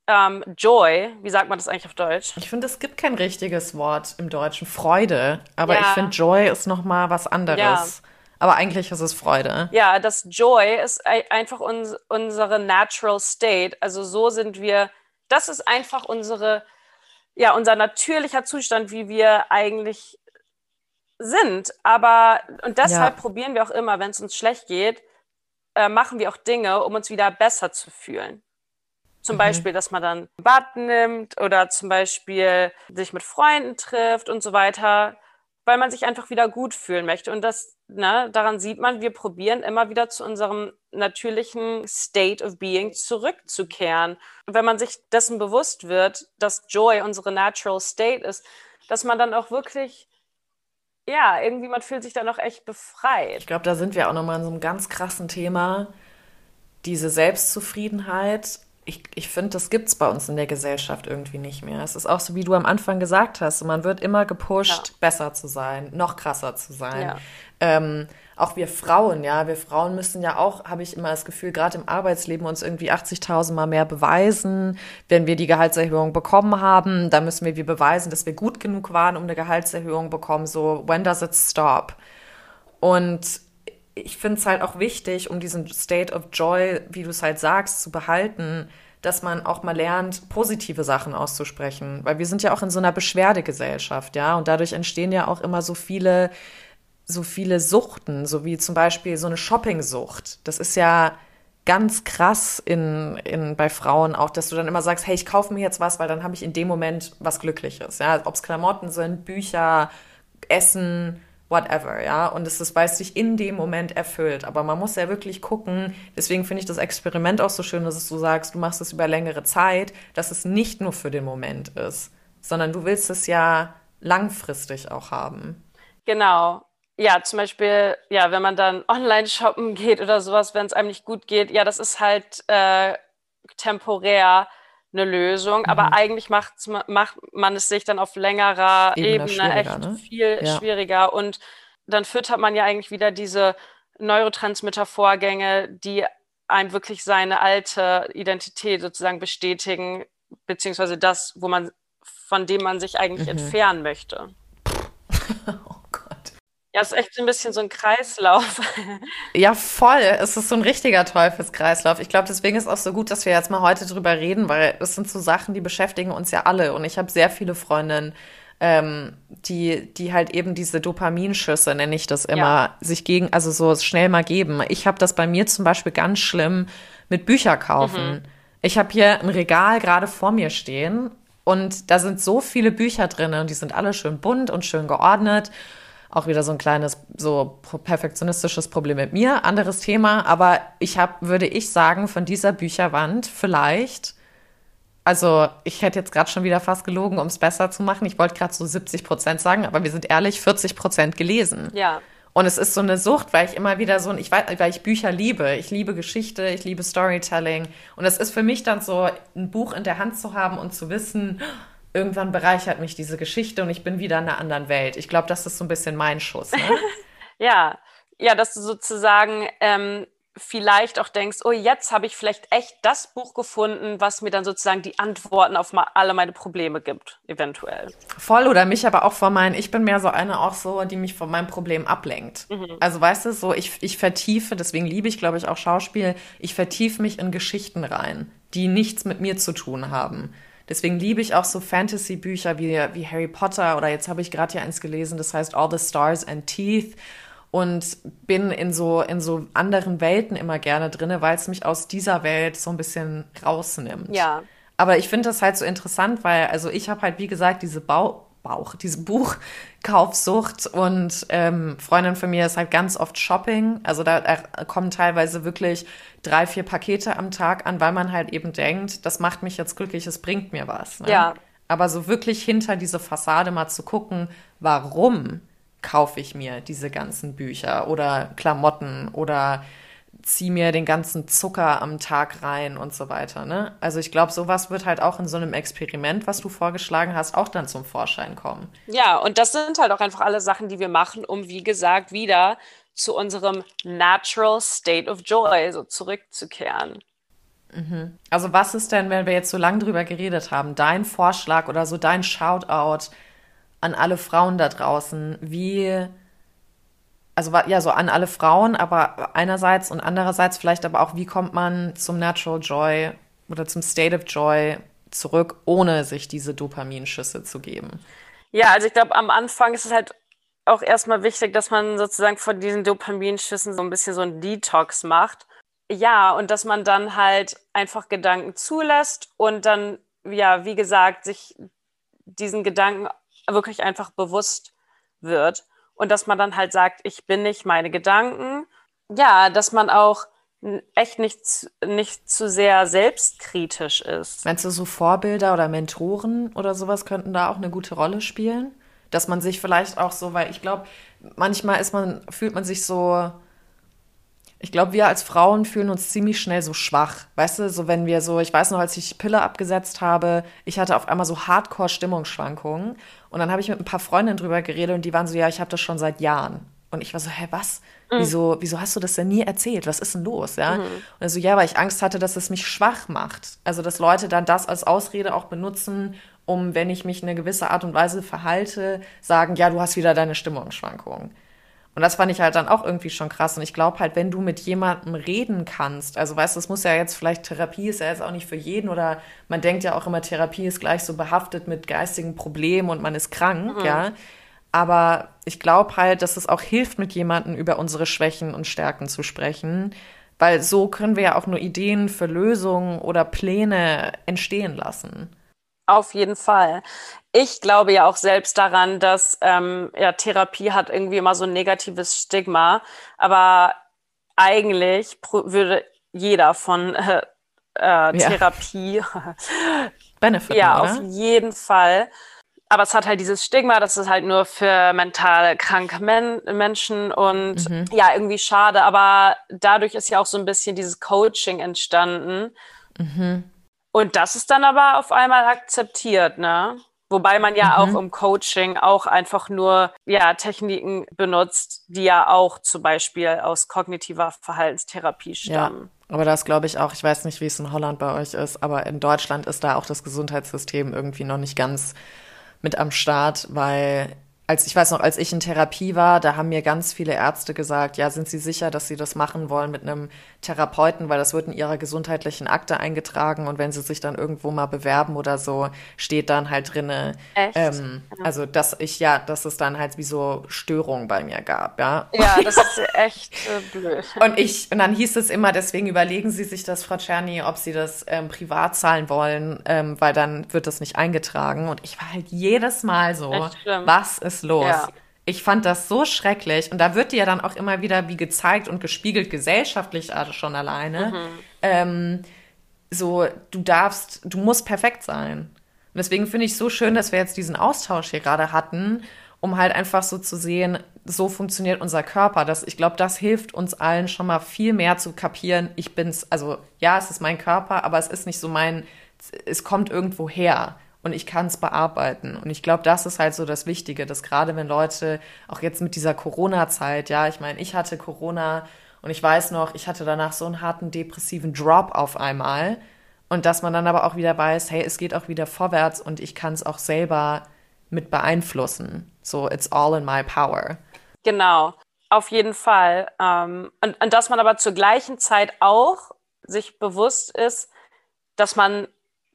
C: ähm, Joy, wie sagt man das eigentlich auf Deutsch?
A: Ich finde, es gibt kein richtiges Wort im Deutschen. Freude. Aber ja. ich finde, Joy ist noch mal was anderes. Ja. Aber eigentlich ist es Freude.
C: Ja, das Joy ist einfach uns, unsere natural state. Also so sind wir, das ist einfach unsere ja unser natürlicher Zustand, wie wir eigentlich sind. Aber und deshalb ja. probieren wir auch immer, wenn es uns schlecht geht, äh, machen wir auch Dinge, um uns wieder besser zu fühlen. Zum mhm. Beispiel, dass man dann Bad nimmt oder zum Beispiel sich mit Freunden trifft und so weiter, weil man sich einfach wieder gut fühlen möchte. Und das, ne, daran sieht man, wir probieren immer wieder zu unserem natürlichen State of Being zurückzukehren. Und wenn man sich dessen bewusst wird, dass Joy unsere natural state ist, dass man dann auch wirklich ja, irgendwie man fühlt sich dann auch echt befreit.
A: Ich glaube, da sind wir auch nochmal in so einem ganz krassen Thema. Diese Selbstzufriedenheit. Ich, ich finde, das gibt es bei uns in der Gesellschaft irgendwie nicht mehr. Es ist auch so, wie du am Anfang gesagt hast, man wird immer gepusht, ja. besser zu sein, noch krasser zu sein. Ja. Ähm, auch wir Frauen, ja, wir Frauen müssen ja auch, habe ich immer das Gefühl, gerade im Arbeitsleben uns irgendwie 80.000 Mal mehr beweisen. Wenn wir die Gehaltserhöhung bekommen haben, dann müssen wir wie beweisen, dass wir gut genug waren, um eine Gehaltserhöhung bekommen. So, when does it stop? Und ich finde es halt auch wichtig, um diesen State of Joy, wie du es halt sagst, zu behalten, dass man auch mal lernt, positive Sachen auszusprechen. Weil wir sind ja auch in so einer Beschwerdegesellschaft, ja, und dadurch entstehen ja auch immer so viele so viele Suchten, so wie zum Beispiel so eine Shoppingsucht. Das ist ja ganz krass in, in, bei Frauen auch, dass du dann immer sagst, hey, ich kaufe mir jetzt was, weil dann habe ich in dem Moment was Glückliches. Ja, ob es Klamotten sind, Bücher, Essen, whatever, ja. Und es ist, weil es sich in dem Moment erfüllt. Aber man muss ja wirklich gucken, deswegen finde ich das Experiment auch so schön, dass du sagst, du machst es über längere Zeit, dass es nicht nur für den Moment ist, sondern du willst es ja langfristig auch haben.
C: Genau ja, zum Beispiel, ja, wenn man dann online shoppen geht oder sowas, wenn es einem nicht gut geht, ja, das ist halt äh, temporär eine Lösung, mhm. aber eigentlich macht man es sich dann auf längerer Ebene, Ebene echt ne? viel ja. schwieriger und dann füttert man ja eigentlich wieder diese Neurotransmitter-Vorgänge, die einem wirklich seine alte Identität sozusagen bestätigen, beziehungsweise das, wo man, von dem man sich eigentlich mhm. entfernen möchte. Ja, es ist echt ein bisschen so ein Kreislauf.
A: Ja, voll. Es ist so ein richtiger Teufelskreislauf. Ich glaube, deswegen ist auch so gut, dass wir jetzt mal heute drüber reden, weil das sind so Sachen, die beschäftigen uns ja alle. Und ich habe sehr viele Freundinnen, ähm, die, die halt eben diese Dopaminschüsse, nenne ich das immer, ja. sich gegen, also so schnell mal geben. Ich habe das bei mir zum Beispiel ganz schlimm mit Bücher kaufen. Mhm. Ich habe hier ein Regal gerade vor mir stehen und da sind so viele Bücher drin und die sind alle schön bunt und schön geordnet. Auch wieder so ein kleines, so perfektionistisches Problem mit mir. Anderes Thema. Aber ich habe, würde ich sagen, von dieser Bücherwand vielleicht, also ich hätte jetzt gerade schon wieder fast gelogen, um es besser zu machen. Ich wollte gerade so 70 Prozent sagen, aber wir sind ehrlich, 40 Prozent gelesen.
C: Ja.
A: Und es ist so eine Sucht, weil ich immer wieder so, ich weiß, weil ich Bücher liebe. Ich liebe Geschichte, ich liebe Storytelling. Und es ist für mich dann so, ein Buch in der Hand zu haben und zu wissen, irgendwann bereichert mich diese Geschichte und ich bin wieder in einer anderen Welt. Ich glaube, das ist so ein bisschen mein Schuss. Ne?
C: ja, ja, dass du sozusagen ähm, vielleicht auch denkst, oh, jetzt habe ich vielleicht echt das Buch gefunden, was mir dann sozusagen die Antworten auf mal alle meine Probleme gibt, eventuell.
A: Voll oder mich aber auch von meinen, ich bin mehr so eine auch so, die mich von meinem Problem ablenkt. Mhm. Also weißt du, so ich, ich vertiefe, deswegen liebe ich, glaube ich, auch Schauspiel, ich vertiefe mich in Geschichten rein, die nichts mit mir zu tun haben. Deswegen liebe ich auch so Fantasy-Bücher wie, wie Harry Potter oder jetzt habe ich gerade hier eins gelesen, das heißt All the Stars and Teeth und bin in so, in so anderen Welten immer gerne drinne, weil es mich aus dieser Welt so ein bisschen rausnimmt.
C: Ja.
A: Aber ich finde das halt so interessant, weil, also ich habe halt, wie gesagt, diese Bau Bauch, diese Buchkaufsucht und ähm, Freundin von mir ist halt ganz oft Shopping. Also da kommen teilweise wirklich drei, vier Pakete am Tag an, weil man halt eben denkt, das macht mich jetzt glücklich, es bringt mir was. Ne?
C: Ja.
A: Aber so wirklich hinter diese Fassade mal zu gucken, warum kaufe ich mir diese ganzen Bücher oder Klamotten oder zieh mir den ganzen Zucker am Tag rein und so weiter. Ne? Also ich glaube, sowas wird halt auch in so einem Experiment, was du vorgeschlagen hast, auch dann zum Vorschein kommen.
C: Ja, und das sind halt auch einfach alle Sachen, die wir machen, um, wie gesagt, wieder zu unserem natural state of joy so zurückzukehren.
A: Mhm. Also was ist denn, wenn wir jetzt so lange drüber geredet haben, dein Vorschlag oder so dein Shoutout an alle Frauen da draußen? Wie also ja, so an alle Frauen, aber einerseits und andererseits vielleicht aber auch, wie kommt man zum Natural Joy oder zum State of Joy zurück, ohne sich diese Dopaminschüsse zu geben?
C: Ja, also ich glaube, am Anfang ist es halt auch erstmal wichtig, dass man sozusagen von diesen Dopaminschüssen so ein bisschen so ein Detox macht. Ja, und dass man dann halt einfach Gedanken zulässt und dann, ja, wie gesagt, sich diesen Gedanken wirklich einfach bewusst wird und dass man dann halt sagt, ich bin nicht meine Gedanken. Ja, dass man auch echt nicht, nicht zu sehr selbstkritisch ist.
A: Meinst du, so Vorbilder oder Mentoren oder sowas könnten da auch eine gute Rolle spielen? Dass man sich vielleicht auch so, weil ich glaube, manchmal ist man, fühlt man sich so, ich glaube, wir als Frauen fühlen uns ziemlich schnell so schwach. Weißt du, so wenn wir so, ich weiß noch, als ich Pille abgesetzt habe, ich hatte auf einmal so Hardcore-Stimmungsschwankungen. Und dann habe ich mit ein paar Freundinnen drüber geredet und die waren so, ja, ich habe das schon seit Jahren. Und ich war so, hä, was? Mhm. Wieso, wieso hast du das denn nie erzählt? Was ist denn los? Ja? Mhm. Und er so, ja, weil ich Angst hatte, dass es mich schwach macht. Also, dass Leute dann das als Ausrede auch benutzen, um, wenn ich mich in eine gewisse Art und Weise verhalte, sagen, ja, du hast wieder deine Stimmungsschwankungen. Und das fand ich halt dann auch irgendwie schon krass. Und ich glaube halt, wenn du mit jemandem reden kannst, also weißt du, es muss ja jetzt vielleicht Therapie ist ja jetzt auch nicht für jeden oder man denkt ja auch immer, Therapie ist gleich so behaftet mit geistigen Problemen und man ist krank, mhm. ja. Aber ich glaube halt, dass es auch hilft, mit jemandem über unsere Schwächen und Stärken zu sprechen, weil so können wir ja auch nur Ideen für Lösungen oder Pläne entstehen lassen.
C: Auf jeden Fall. Ich glaube ja auch selbst daran, dass ähm, ja, Therapie hat irgendwie immer so ein negatives Stigma, aber eigentlich würde jeder von äh, äh, Therapie ja.
A: Benefit.
C: Ja, oder? auf jeden Fall. Aber es hat halt dieses Stigma, dass es halt nur für mental kranke Men Menschen und mhm. ja, irgendwie schade. Aber dadurch ist ja auch so ein bisschen dieses Coaching entstanden. Mhm. Und das ist dann aber auf einmal akzeptiert, ne? Wobei man ja mhm. auch im Coaching auch einfach nur ja, Techniken benutzt, die ja auch zum Beispiel aus kognitiver Verhaltenstherapie stammen.
A: Ja, aber das glaube ich auch. Ich weiß nicht, wie es in Holland bei euch ist, aber in Deutschland ist da auch das Gesundheitssystem irgendwie noch nicht ganz mit am Start, weil als ich weiß noch, als ich in Therapie war, da haben mir ganz viele Ärzte gesagt, ja, sind Sie sicher, dass Sie das machen wollen mit einem Therapeuten, weil das wird in Ihrer gesundheitlichen Akte eingetragen und wenn Sie sich dann irgendwo mal bewerben oder so, steht dann halt drinne, ähm, ja. also dass ich ja, dass es dann halt wie so Störungen bei mir gab, ja.
C: Ja, das ist echt äh, blöd.
A: Und ich und dann hieß es immer, deswegen überlegen Sie sich das, Frau Czerny, ob Sie das ähm, privat zahlen wollen, ähm, weil dann wird das nicht eingetragen und ich war halt jedes Mal so, was ist los? Ja. Ich fand das so schrecklich. Und da wird dir ja dann auch immer wieder wie gezeigt und gespiegelt, gesellschaftlich also schon alleine. Mhm. Ähm, so, du darfst, du musst perfekt sein. Und deswegen finde ich es so schön, dass wir jetzt diesen Austausch hier gerade hatten, um halt einfach so zu sehen, so funktioniert unser Körper. Das, ich glaube, das hilft uns allen schon mal viel mehr zu kapieren. Ich bin's, also ja, es ist mein Körper, aber es ist nicht so mein, es kommt irgendwo her und ich kann es bearbeiten. Und ich glaube, das ist halt so das Wichtige, dass gerade wenn Leute, auch jetzt mit dieser Corona-Zeit, ja, ich meine, ich hatte Corona und ich weiß noch, ich hatte danach so einen harten depressiven Drop auf einmal. Und dass man dann aber auch wieder weiß, hey, es geht auch wieder vorwärts und ich kann es auch selber mit beeinflussen. So, it's all in my power.
C: Genau, auf jeden Fall. Ähm, und, und dass man aber zur gleichen Zeit auch sich bewusst ist, dass man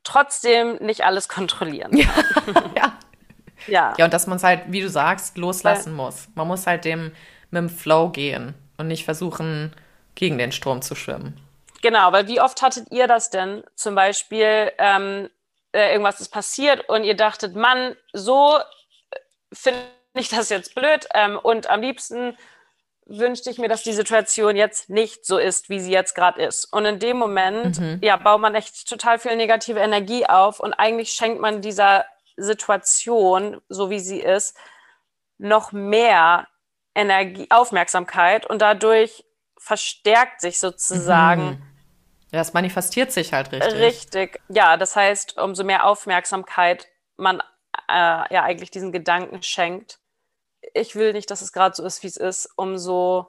C: trotzdem nicht alles kontrollieren kann.
A: Ja, ja. ja. ja und dass man es halt, wie du sagst, loslassen Weil, muss. Man muss halt dem mit dem Flow gehen und nicht versuchen, gegen den Strom zu schwimmen.
C: Genau, weil wie oft hattet ihr das denn? Zum Beispiel, ähm, äh, irgendwas ist passiert und ihr dachtet, Mann, so äh, finde ich das jetzt blöd ähm, und am liebsten wünschte ich mir, dass die Situation jetzt nicht so ist, wie sie jetzt gerade ist. Und in dem Moment, mhm. ja, baut man echt total viel negative Energie auf und eigentlich schenkt man dieser Situation, so wie sie ist, noch mehr Energie, Aufmerksamkeit und dadurch verstärkt sich sozusagen. Mhm.
A: Ja, es manifestiert sich halt richtig.
C: Richtig. Ja, das heißt, umso mehr Aufmerksamkeit man äh, ja eigentlich diesen Gedanken schenkt, ich will nicht, dass es gerade so ist, wie es ist, umso,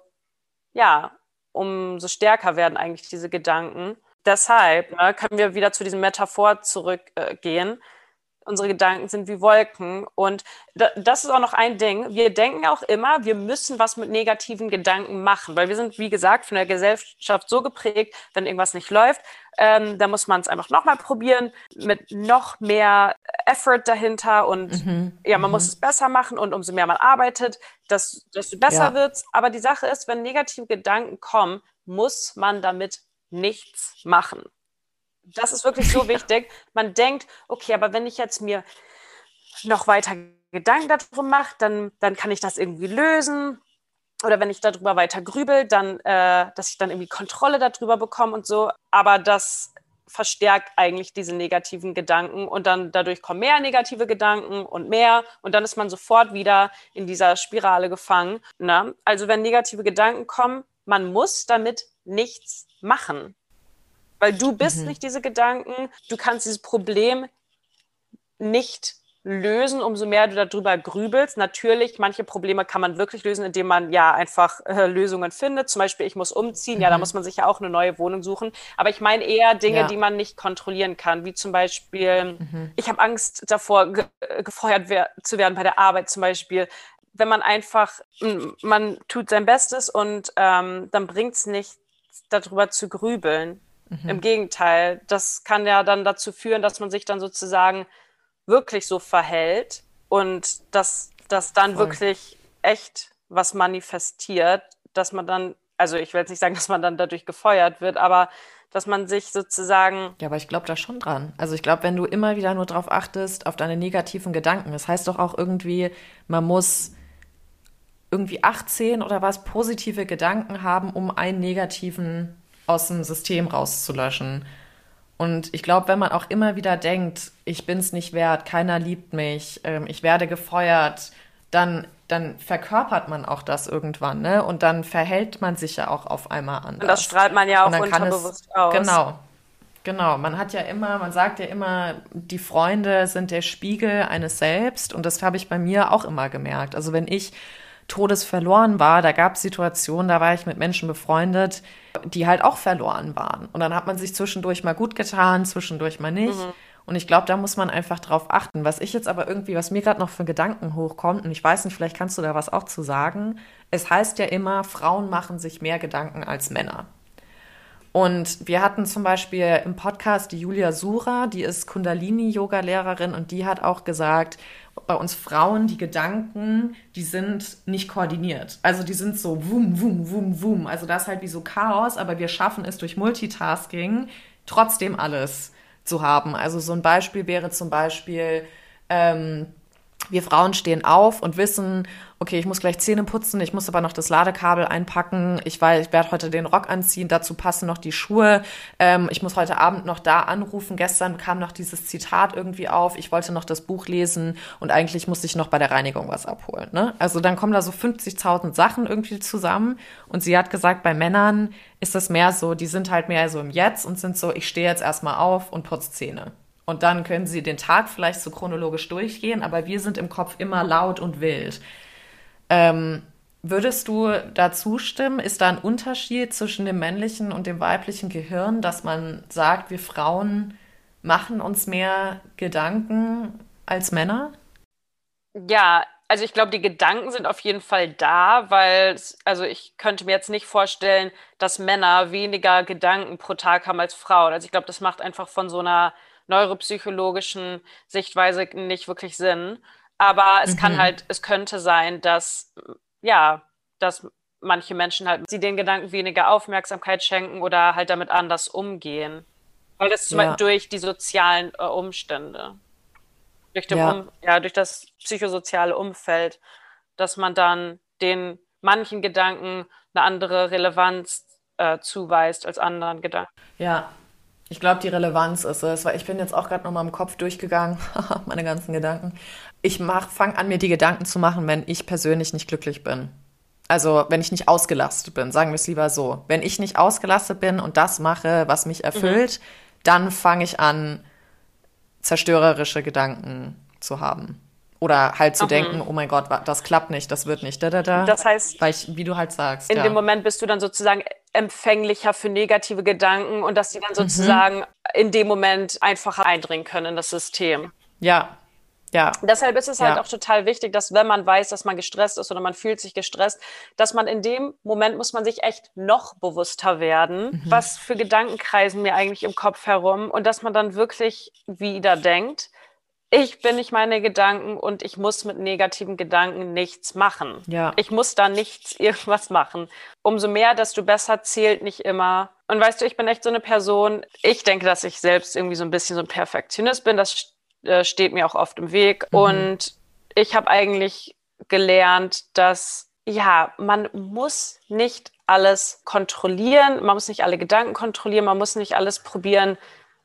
C: ja, umso stärker werden eigentlich diese Gedanken. Deshalb ne, können wir wieder zu diesem Metaphor zurückgehen. Äh, Unsere Gedanken sind wie Wolken. Und das ist auch noch ein Ding. Wir denken auch immer, wir müssen was mit negativen Gedanken machen, weil wir sind, wie gesagt, von der Gesellschaft so geprägt, wenn irgendwas nicht läuft, ähm, da muss man es einfach nochmal probieren mit noch mehr Effort dahinter und mhm. ja, man mhm. muss es besser machen und umso mehr man arbeitet, desto besser ja. wird's. Aber die Sache ist, wenn negative Gedanken kommen, muss man damit nichts machen. Das ist wirklich so wichtig. Man denkt, okay, aber wenn ich jetzt mir noch weiter Gedanken darüber mache, dann, dann kann ich das irgendwie lösen. Oder wenn ich darüber weiter grübel, dann, äh, dass ich dann irgendwie Kontrolle darüber bekomme und so. Aber das verstärkt eigentlich diese negativen Gedanken und dann dadurch kommen mehr negative Gedanken und mehr und dann ist man sofort wieder in dieser Spirale gefangen. Ne? Also wenn negative Gedanken kommen, man muss damit nichts machen. Weil du bist mhm. nicht diese Gedanken, du kannst dieses Problem nicht lösen, umso mehr du darüber grübelst. Natürlich, manche Probleme kann man wirklich lösen, indem man ja einfach äh, Lösungen findet. Zum Beispiel, ich muss umziehen, mhm. ja, da mhm. muss man sich ja auch eine neue Wohnung suchen. Aber ich meine eher Dinge, ja. die man nicht kontrollieren kann, wie zum Beispiel, mhm. ich habe Angst davor, ge äh, gefeuert wer zu werden bei der Arbeit zum Beispiel. Wenn man einfach, man tut sein Bestes und ähm, dann bringt es nichts, darüber zu grübeln. Mhm. Im Gegenteil, das kann ja dann dazu führen, dass man sich dann sozusagen wirklich so verhält und dass das dann Voll. wirklich echt was manifestiert, dass man dann, also ich will jetzt nicht sagen, dass man dann dadurch gefeuert wird, aber dass man sich sozusagen.
A: Ja, aber ich glaube da schon dran. Also ich glaube, wenn du immer wieder nur darauf achtest, auf deine negativen Gedanken, das heißt doch auch irgendwie, man muss irgendwie 18 oder was positive Gedanken haben, um einen negativen aus dem System rauszulöschen. Und ich glaube, wenn man auch immer wieder denkt, ich bin es nicht wert, keiner liebt mich, ähm, ich werde gefeuert, dann, dann verkörpert man auch das irgendwann, ne? Und dann verhält man sich ja auch auf einmal anders.
C: Und das strahlt man ja auch unterbewusst es, aus.
A: Genau. Genau, man hat ja immer, man sagt ja immer, die Freunde sind der Spiegel eines selbst und das habe ich bei mir auch immer gemerkt. Also wenn ich todesverloren war, da gab es Situationen, da war ich mit Menschen befreundet, die halt auch verloren waren. Und dann hat man sich zwischendurch mal gut getan, zwischendurch mal nicht. Mhm. Und ich glaube, da muss man einfach drauf achten. Was ich jetzt aber irgendwie, was mir gerade noch für Gedanken hochkommt, und ich weiß nicht, vielleicht kannst du da was auch zu sagen. Es heißt ja immer, Frauen machen sich mehr Gedanken als Männer. Und wir hatten zum Beispiel im Podcast die Julia Sura, die ist Kundalini-Yoga-Lehrerin und die hat auch gesagt, bei uns Frauen, die Gedanken, die sind nicht koordiniert. Also die sind so wum, wum, wum, wum. Also das ist halt wie so Chaos, aber wir schaffen es durch Multitasking trotzdem alles zu haben. Also so ein Beispiel wäre zum Beispiel, ähm, wir Frauen stehen auf und wissen, okay, ich muss gleich Zähne putzen, ich muss aber noch das Ladekabel einpacken, ich weiß, ich werde heute den Rock anziehen, dazu passen noch die Schuhe, ähm, ich muss heute Abend noch da anrufen, gestern kam noch dieses Zitat irgendwie auf, ich wollte noch das Buch lesen und eigentlich musste ich noch bei der Reinigung was abholen. Ne? Also dann kommen da so 50.000 Sachen irgendwie zusammen und sie hat gesagt, bei Männern ist das mehr so, die sind halt mehr so im Jetzt und sind so, ich stehe jetzt erstmal auf und putze Zähne. Und dann können sie den Tag vielleicht so chronologisch durchgehen, aber wir sind im Kopf immer laut und wild. Ähm, würdest du da zustimmen? Ist da ein Unterschied zwischen dem männlichen und dem weiblichen Gehirn, dass man sagt, wir Frauen machen uns mehr Gedanken als Männer?
C: Ja, also ich glaube, die Gedanken sind auf jeden Fall da, weil, also ich könnte mir jetzt nicht vorstellen, dass Männer weniger Gedanken pro Tag haben als Frauen. Also ich glaube, das macht einfach von so einer neuropsychologischen Sichtweise nicht wirklich Sinn. Aber es mhm. kann halt, es könnte sein, dass, ja, dass manche Menschen halt sie den Gedanken weniger Aufmerksamkeit schenken oder halt damit anders umgehen. Weil das ja. durch die sozialen äh, Umstände, durch, ja. um, ja, durch das psychosoziale Umfeld, dass man dann den manchen Gedanken eine andere Relevanz äh, zuweist als anderen Gedanken.
A: Ja, ich glaube, die Relevanz ist es, weil ich bin jetzt auch gerade nochmal im Kopf durchgegangen, meine ganzen Gedanken. Ich fange an, mir die Gedanken zu machen, wenn ich persönlich nicht glücklich bin. Also wenn ich nicht ausgelastet bin, sagen wir es lieber so. Wenn ich nicht ausgelastet bin und das mache, was mich erfüllt, mhm. dann fange ich an, zerstörerische Gedanken zu haben. Oder halt zu mhm. denken, oh mein Gott, das klappt nicht, das wird nicht, da, da, da.
C: Das heißt,
A: Weil ich, wie du halt sagst.
C: In ja. dem Moment bist du dann sozusagen empfänglicher für negative Gedanken und dass die dann mhm. sozusagen mhm. in dem Moment einfacher eindringen können in das System.
A: Ja, ja.
C: Deshalb ist es halt
A: ja.
C: auch total wichtig, dass wenn man weiß, dass man gestresst ist oder man fühlt sich gestresst, dass man in dem Moment muss man sich echt noch bewusster werden, mhm. was für Gedanken kreisen mir eigentlich im Kopf herum und dass man dann wirklich wieder denkt, ich bin nicht meine Gedanken und ich muss mit negativen Gedanken nichts machen.
A: Ja.
C: Ich muss da nichts irgendwas machen. Umso mehr, desto besser zählt nicht immer. Und weißt du, ich bin echt so eine Person, ich denke, dass ich selbst irgendwie so ein bisschen so ein Perfektionist bin. Das äh, steht mir auch oft im Weg. Mhm. Und ich habe eigentlich gelernt, dass ja, man muss nicht alles kontrollieren, man muss nicht alle Gedanken kontrollieren, man muss nicht alles probieren,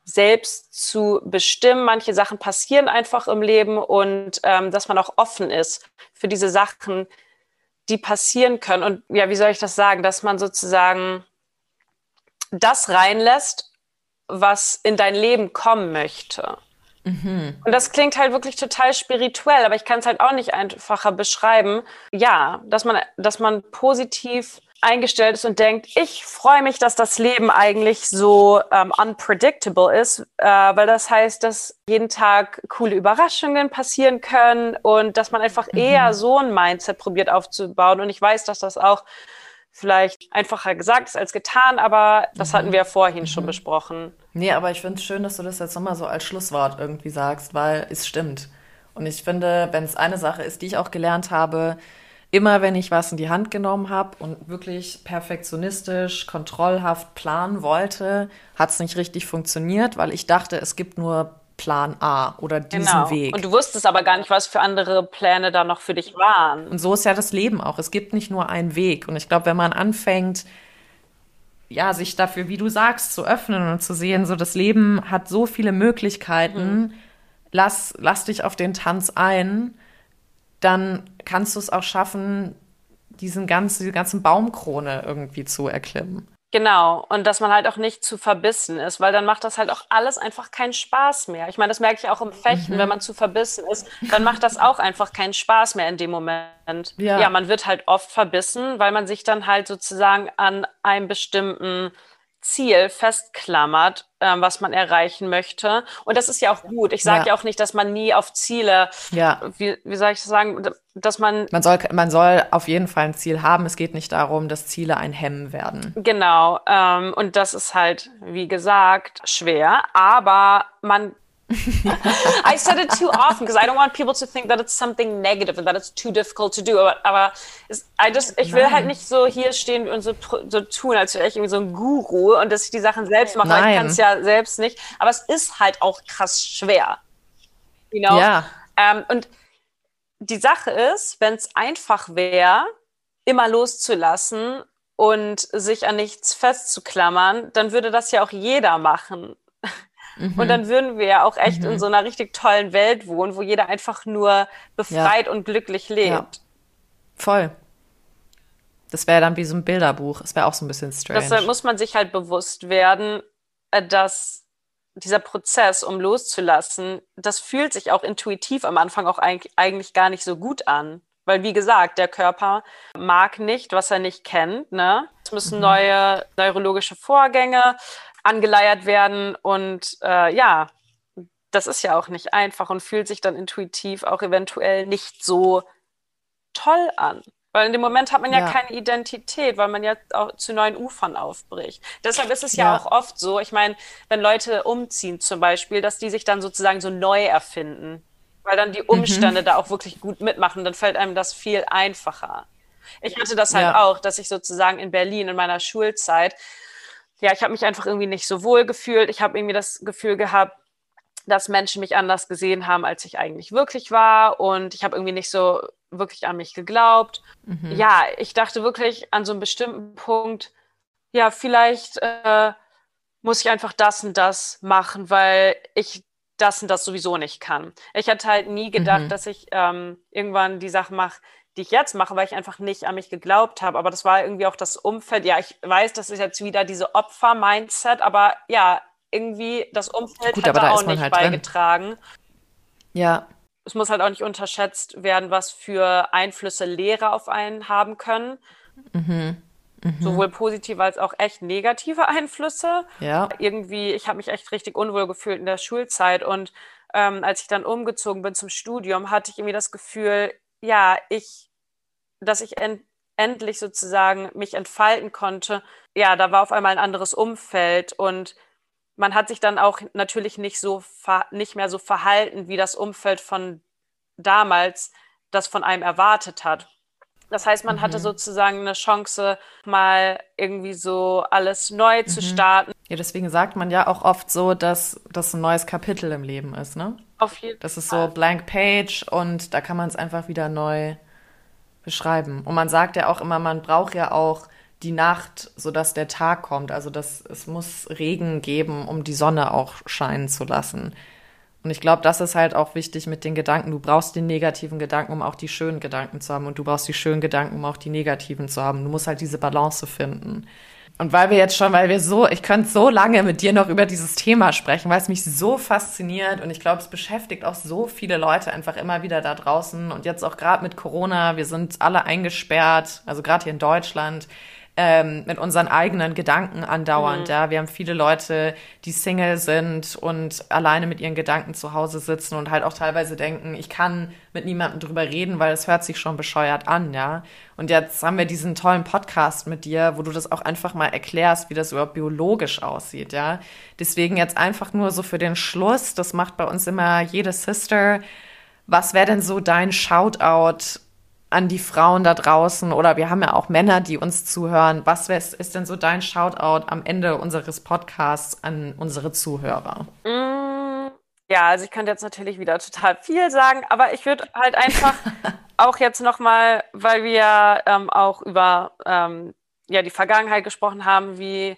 C: selbst zu bestimmen. Manche Sachen passieren einfach im Leben und ähm, dass man auch offen ist für diese Sachen, die passieren können. Und ja, wie soll ich das sagen, dass man sozusagen das reinlässt, was in dein Leben kommen möchte. Mhm. Und das klingt halt wirklich total spirituell, aber ich kann es halt auch nicht einfacher beschreiben. Ja, dass man, dass man positiv eingestellt ist und denkt, ich freue mich, dass das Leben eigentlich so ähm, unpredictable ist, äh, weil das heißt, dass jeden Tag coole Überraschungen passieren können und dass man einfach mhm. eher so ein Mindset probiert aufzubauen. Und ich weiß, dass das auch vielleicht einfacher gesagt ist als getan, aber das mhm. hatten wir ja vorhin mhm. schon besprochen.
A: Nee, aber ich finde es schön, dass du das jetzt nochmal so als Schlusswort irgendwie sagst, weil es stimmt. Und ich finde, wenn es eine Sache ist, die ich auch gelernt habe, immer wenn ich was in die Hand genommen habe und wirklich perfektionistisch, kontrollhaft planen wollte, hat es nicht richtig funktioniert, weil ich dachte, es gibt nur Plan A oder diesen genau. Weg.
C: Und du wusstest aber gar nicht, was für andere Pläne da noch für dich waren.
A: Und so ist ja das Leben auch. Es gibt nicht nur einen Weg. Und ich glaube, wenn man anfängt, ja, sich dafür, wie du sagst, zu öffnen und zu sehen, so das Leben hat so viele Möglichkeiten, mhm. lass, lass dich auf den Tanz ein dann kannst du es auch schaffen, diesen ganzen, diese ganzen Baumkrone irgendwie zu erklimmen.
C: Genau, und dass man halt auch nicht zu verbissen ist, weil dann macht das halt auch alles einfach keinen Spaß mehr. Ich meine, das merke ich auch im Fechten, mhm. wenn man zu verbissen ist, dann macht das auch einfach keinen Spaß mehr in dem Moment. Ja. ja, man wird halt oft verbissen, weil man sich dann halt sozusagen an einem bestimmten Ziel festklammert, ähm, was man erreichen möchte. Und das ist ja auch gut. Ich sage ja. ja. auch nicht, dass man nie auf Ziele,
A: ja.
C: wie, wie soll ich das sagen, dass man.
A: Man soll, man soll auf jeden Fall ein Ziel haben. Es geht nicht darum, dass Ziele ein Hemmen werden.
C: Genau. Ähm, und das ist halt, wie gesagt, schwer. Aber man I said it too often because I don't want people to think that it's something negative and that it's too difficult to do. Aber, aber I just, ich will halt nicht so hier stehen und so, so tun, als wäre ich irgendwie so ein Guru und dass ich die Sachen selbst mache. Nein. Ich kann es ja selbst nicht. Aber es ist halt auch krass schwer. You know?
A: Ja.
C: Ähm, und die Sache ist, wenn es einfach wäre, immer loszulassen und sich an nichts festzuklammern, dann würde das ja auch jeder machen. Mhm. Und dann würden wir ja auch echt mhm. in so einer richtig tollen Welt wohnen, wo jeder einfach nur befreit ja. und glücklich lebt. Ja.
A: Voll. Das wäre dann wie so ein Bilderbuch. Es wäre auch so ein bisschen strange.
C: Deshalb muss man sich halt bewusst werden, äh, dass dieser Prozess, um loszulassen, das fühlt sich auch intuitiv am Anfang auch eigentlich gar nicht so gut an. Weil, wie gesagt, der Körper mag nicht, was er nicht kennt. Ne? Es müssen mhm. neue neurologische Vorgänge angeleiert werden. Und äh, ja, das ist ja auch nicht einfach und fühlt sich dann intuitiv auch eventuell nicht so toll an. Weil in dem Moment hat man ja, ja, keine Identität, weil man ja auch zu neuen Ufern aufbricht. Deshalb ist es ja, ja auch oft so, ich meine, wenn Leute umziehen zum Beispiel, dass die sich dann sozusagen so neu erfinden. Weil dann die mhm. Umstände mhm. da auch wirklich gut mitmachen, dann fällt einem das viel einfacher. Ich hatte das halt ja. auch, dass ich sozusagen in Berlin in meiner Schulzeit ja, ich habe mich einfach irgendwie nicht so wohl gefühlt. Ich habe irgendwie das Gefühl gehabt, dass Menschen mich anders gesehen haben, als ich eigentlich wirklich war. Und ich habe irgendwie nicht so wirklich an mich geglaubt. Mhm. Ja, ich dachte wirklich an so einem bestimmten Punkt, ja, vielleicht äh, muss ich einfach das und das machen, weil ich das und das sowieso nicht kann. Ich hatte halt nie gedacht, mhm. dass ich ähm, irgendwann die Sachen mache, die ich jetzt mache, weil ich einfach nicht an mich geglaubt habe. Aber das war irgendwie auch das Umfeld. Ja, ich weiß, das ist jetzt wieder diese Opfer-Mindset, aber ja, irgendwie das Umfeld Gut, hat da auch nicht halt beigetragen. Drin.
A: Ja.
C: Es muss halt auch nicht unterschätzt werden, was für Einflüsse Lehrer auf einen haben können. Mhm. Mhm. Sowohl positive als auch echt negative Einflüsse.
A: Ja.
C: Irgendwie, ich habe mich echt richtig unwohl gefühlt in der Schulzeit und ähm, als ich dann umgezogen bin zum Studium, hatte ich irgendwie das Gefühl, ja, ich, dass ich en endlich sozusagen mich entfalten konnte. Ja, da war auf einmal ein anderes Umfeld und man hat sich dann auch natürlich nicht so nicht mehr so verhalten, wie das Umfeld von damals das von einem erwartet hat. Das heißt, man mhm. hatte sozusagen eine Chance, mal irgendwie so alles neu mhm. zu starten.
A: Ja, deswegen sagt man ja auch oft so, dass das ein neues Kapitel im Leben ist, ne?
C: Auf jeden
A: Das ist so blank page und da kann man es einfach wieder neu beschreiben. Und man sagt ja auch immer, man braucht ja auch die Nacht, sodass der Tag kommt. Also das, es muss Regen geben, um die Sonne auch scheinen zu lassen. Und ich glaube, das ist halt auch wichtig mit den Gedanken. Du brauchst den negativen Gedanken, um auch die schönen Gedanken zu haben. Und du brauchst die schönen Gedanken, um auch die negativen zu haben. Du musst halt diese Balance finden. Und weil wir jetzt schon, weil wir so, ich könnte so lange mit dir noch über dieses Thema sprechen, weil es mich so fasziniert. Und ich glaube, es beschäftigt auch so viele Leute einfach immer wieder da draußen. Und jetzt auch gerade mit Corona, wir sind alle eingesperrt, also gerade hier in Deutschland ähm, mit unseren eigenen Gedanken andauernd. Mhm. Ja, wir haben viele Leute, die Single sind und alleine mit ihren Gedanken zu Hause sitzen und halt auch teilweise denken, ich kann mit niemandem drüber reden, weil es hört sich schon bescheuert an, ja. Und jetzt haben wir diesen tollen Podcast mit dir, wo du das auch einfach mal erklärst, wie das überhaupt biologisch aussieht, ja. Deswegen jetzt einfach nur so für den Schluss, das macht bei uns immer jede Sister. Was wäre denn so dein Shoutout an die Frauen da draußen oder wir haben ja auch Männer, die uns zuhören. Was ist denn so dein Shoutout am Ende unseres Podcasts an unsere Zuhörer?
C: Mm, ja, also ich könnte jetzt natürlich wieder total viel sagen, aber ich würde halt einfach auch jetzt nochmal, weil wir ähm, auch über ähm, ja, die Vergangenheit gesprochen haben, wie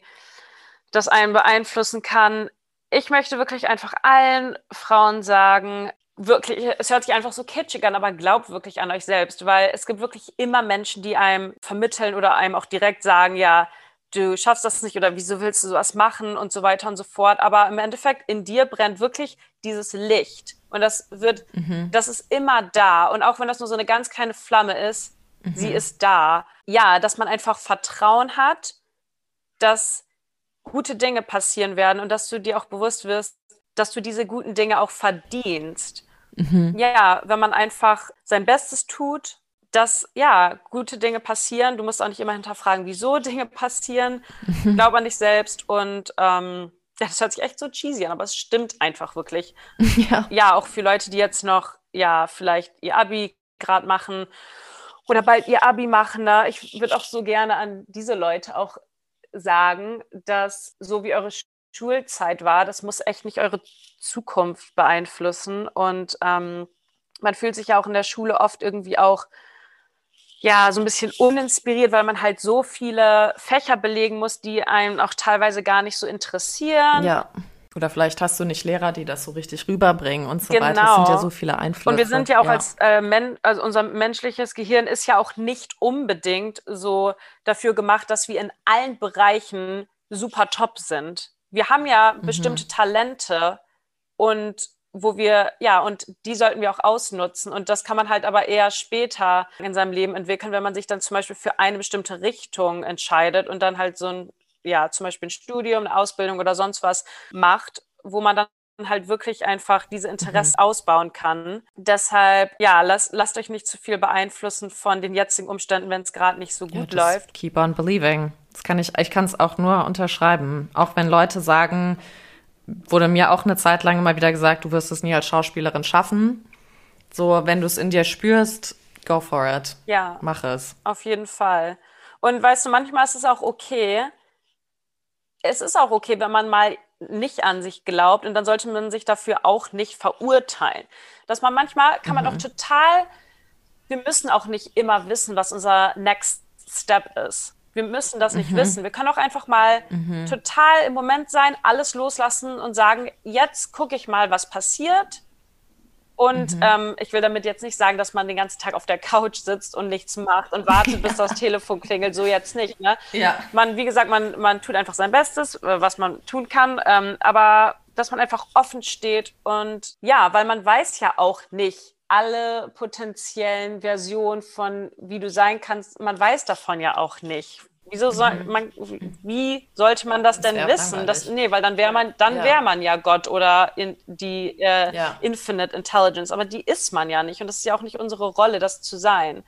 C: das einen beeinflussen kann. Ich möchte wirklich einfach allen Frauen sagen, wirklich, es hört sich einfach so kitschig an, aber glaubt wirklich an euch selbst, weil es gibt wirklich immer Menschen, die einem vermitteln oder einem auch direkt sagen, ja, du schaffst das nicht oder wieso willst du sowas machen und so weiter und so fort. Aber im Endeffekt in dir brennt wirklich dieses Licht und das wird, mhm. das ist immer da und auch wenn das nur so eine ganz kleine Flamme ist, mhm. sie ist da. Ja, dass man einfach Vertrauen hat, dass gute Dinge passieren werden und dass du dir auch bewusst wirst, dass du diese guten Dinge auch verdienst. Mhm. Ja, wenn man einfach sein Bestes tut, dass ja gute Dinge passieren. Du musst auch nicht immer hinterfragen, wieso Dinge passieren. Mhm. Glaub an dich selbst und ähm, ja, das hört sich echt so cheesy an, aber es stimmt einfach wirklich. Ja. ja, auch für Leute, die jetzt noch ja vielleicht ihr Abi gerade machen oder bald ihr Abi machen. Ne? Ich würde auch so gerne an diese Leute auch sagen, dass so wie eure Schulzeit war, das muss echt nicht eure Zukunft beeinflussen. Und ähm, man fühlt sich ja auch in der Schule oft irgendwie auch ja, so ein bisschen uninspiriert, weil man halt so viele Fächer belegen muss, die einem auch teilweise gar nicht so interessieren.
A: Ja. Oder vielleicht hast du nicht Lehrer, die das so richtig rüberbringen und so genau. weiter. Das sind ja so viele Einflüsse.
C: Und wir sind ja auch ja. als äh, Men also unser menschliches Gehirn ist ja auch nicht unbedingt so dafür gemacht, dass wir in allen Bereichen super top sind wir haben ja mhm. bestimmte Talente und wo wir, ja, und die sollten wir auch ausnutzen. Und das kann man halt aber eher später in seinem Leben entwickeln, wenn man sich dann zum Beispiel für eine bestimmte Richtung entscheidet und dann halt so ein, ja, zum Beispiel ein Studium, eine Ausbildung oder sonst was macht, wo man dann halt wirklich einfach diese Interessen mhm. ausbauen kann. Deshalb, ja, lasst, lasst euch nicht zu viel beeinflussen von den jetzigen Umständen, wenn es gerade nicht so gut ja, läuft.
A: Keep on believing. Das kann ich, ich kann es auch nur unterschreiben. Auch wenn Leute sagen, wurde mir auch eine Zeit lang immer wieder gesagt, du wirst es nie als Schauspielerin schaffen. So, wenn du es in dir spürst, go for it.
C: Ja.
A: Mach es.
C: Auf jeden Fall. Und weißt du, manchmal ist es auch okay. Es ist auch okay, wenn man mal nicht an sich glaubt und dann sollte man sich dafür auch nicht verurteilen. Dass man manchmal kann man mhm. auch total, wir müssen auch nicht immer wissen, was unser Next Step ist. Wir müssen das nicht mhm. wissen. Wir können auch einfach mal mhm. total im Moment sein, alles loslassen und sagen, jetzt gucke ich mal, was passiert. Und mhm. ähm, ich will damit jetzt nicht sagen, dass man den ganzen Tag auf der Couch sitzt und nichts macht und wartet, bis das Telefon klingelt. So jetzt nicht. Ne?
A: Ja.
C: Man, wie gesagt, man, man tut einfach sein Bestes, äh, was man tun kann. Ähm, aber dass man einfach offen steht und ja, weil man weiß ja auch nicht alle potenziellen Versionen von wie du sein kannst. Man weiß davon ja auch nicht. Wieso soll mhm. man, wie sollte man das, das denn wissen? Das, nee, weil dann wäre man, dann ja. wäre man ja Gott oder in die äh, ja. Infinite Intelligence, aber die ist man ja nicht und das ist ja auch nicht unsere Rolle, das zu sein.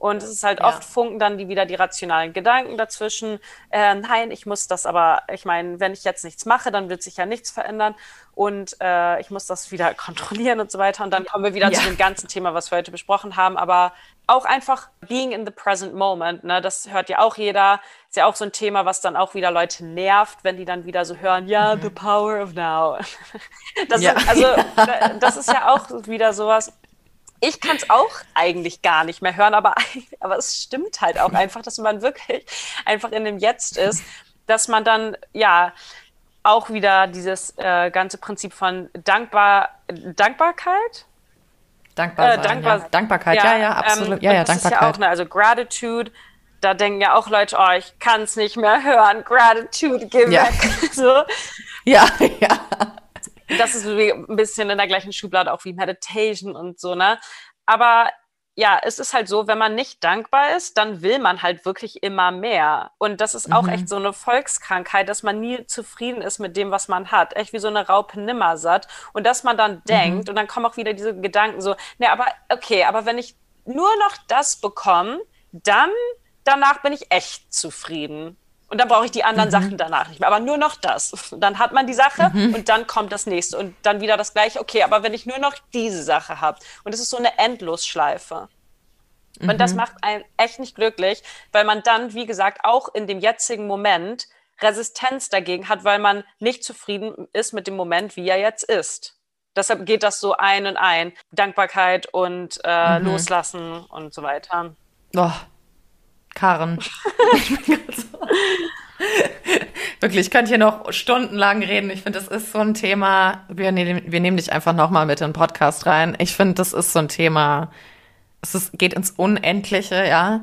C: Und es ist halt oft funken dann die wieder die rationalen Gedanken dazwischen. Äh, nein, ich muss das aber, ich meine, wenn ich jetzt nichts mache, dann wird sich ja nichts verändern und äh, ich muss das wieder kontrollieren und so weiter. Und dann kommen wir wieder ja. zu dem ganzen Thema, was wir heute besprochen haben. Aber auch einfach being in the present moment, ne, das hört ja auch jeder. Ist ja auch so ein Thema, was dann auch wieder Leute nervt, wenn die dann wieder so hören, ja, mhm. the power of now. Das, ja. also, das ist ja auch wieder sowas, ich kann es auch eigentlich gar nicht mehr hören, aber, aber es stimmt halt auch einfach, dass man wirklich einfach in dem Jetzt ist, dass man dann, ja, auch wieder dieses äh, ganze Prinzip von Dankbar Dankbarkeit.
A: Dankbar äh, dankbar, ja. Dankbarkeit, ja, ja, ja absolut. Ähm, ja, ja,
C: Dankbarkeit. Ist ja auch, ne, also Gratitude, da denken ja auch Leute, oh, ich kann es nicht mehr hören. Gratitude, geh ja. weg. so.
A: Ja, ja
C: das ist ein bisschen in der gleichen Schublade auch wie Meditation und so, ne? Aber ja, es ist halt so, wenn man nicht dankbar ist, dann will man halt wirklich immer mehr. Und das ist auch mhm. echt so eine Volkskrankheit, dass man nie zufrieden ist mit dem, was man hat. Echt wie so eine Raupe nimmersatt. Und dass man dann mhm. denkt, und dann kommen auch wieder diese Gedanken so, ne, aber okay, aber wenn ich nur noch das bekomme, dann danach bin ich echt zufrieden. Und dann brauche ich die anderen mhm. Sachen danach nicht mehr. Aber nur noch das. Dann hat man die Sache mhm. und dann kommt das nächste. Und dann wieder das gleiche. Okay, aber wenn ich nur noch diese Sache habe. Und es ist so eine Endlosschleife. Mhm. Und das mhm. macht einen echt nicht glücklich, weil man dann, wie gesagt, auch in dem jetzigen Moment Resistenz dagegen hat, weil man nicht zufrieden ist mit dem Moment, wie er jetzt ist. Deshalb geht das so ein und ein. Dankbarkeit und äh, mhm. Loslassen und so weiter.
A: Oh, Karen. Wirklich, ich könnte hier noch stundenlang reden. Ich finde, das ist so ein Thema. Wir, nehmen, wir nehmen dich einfach nochmal mit in den Podcast rein. Ich finde, das ist so ein Thema. Es ist, geht ins Unendliche, ja.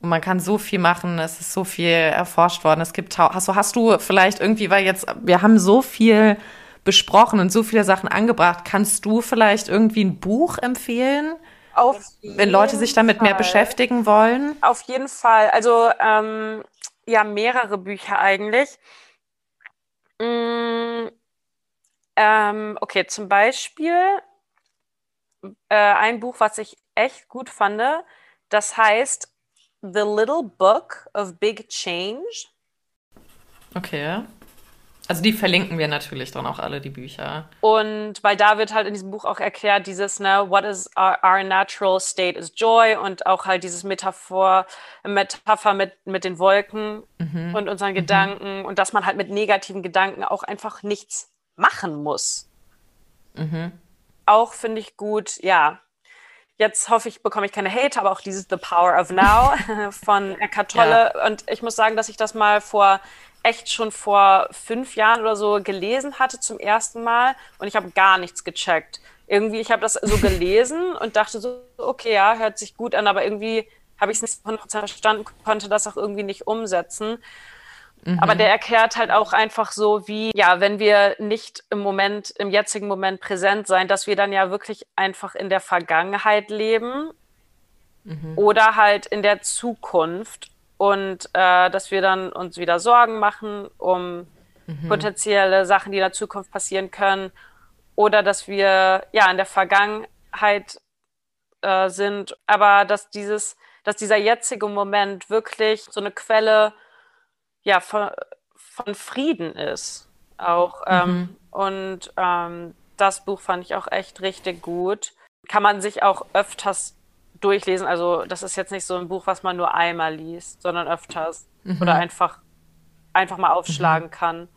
A: Und man kann so viel machen. Es ist so viel erforscht worden. Es gibt, hast du, hast du vielleicht irgendwie, weil jetzt, wir haben so viel besprochen und so viele Sachen angebracht. Kannst du vielleicht irgendwie ein Buch empfehlen?
C: Auf
A: wenn Leute sich damit Fall. mehr beschäftigen wollen?
C: Auf jeden Fall. Also ähm, ja, mehrere Bücher eigentlich. Mm, ähm, okay, zum Beispiel äh, ein Buch, was ich echt gut fand. Das heißt The Little Book of Big Change.
A: Okay. Also die verlinken wir natürlich dann auch alle, die Bücher.
C: Und weil da wird halt in diesem Buch auch erklärt, dieses, ne, what is our, our natural state is joy und auch halt dieses Metaphor, Metapher mit, mit den Wolken mhm. und unseren mhm. Gedanken und dass man halt mit negativen Gedanken auch einfach nichts machen muss. Mhm. Auch finde ich gut, ja. Jetzt hoffe ich, bekomme ich keine Hate, aber auch dieses The Power of Now von Eckhart Tolle. Ja. Und ich muss sagen, dass ich das mal vor echt schon vor fünf Jahren oder so gelesen hatte zum ersten Mal und ich habe gar nichts gecheckt. Irgendwie, ich habe das so gelesen und dachte so, okay, ja, hört sich gut an, aber irgendwie habe ich es nicht 100% verstanden, konnte das auch irgendwie nicht umsetzen. Mhm. Aber der erklärt halt auch einfach so, wie, ja, wenn wir nicht im Moment, im jetzigen Moment präsent sein, dass wir dann ja wirklich einfach in der Vergangenheit leben mhm. oder halt in der Zukunft und äh, dass wir dann uns wieder Sorgen machen um mhm. potenzielle Sachen, die in der Zukunft passieren können oder dass wir ja in der Vergangenheit äh, sind, aber dass dieses, dass dieser jetzige Moment wirklich so eine Quelle ja von, von Frieden ist auch ähm, mhm. und ähm, das Buch fand ich auch echt richtig gut. Kann man sich auch öfters durchlesen. Also das ist jetzt nicht so ein Buch, was man nur einmal liest, sondern öfters mhm. oder einfach, einfach mal aufschlagen mhm. kann.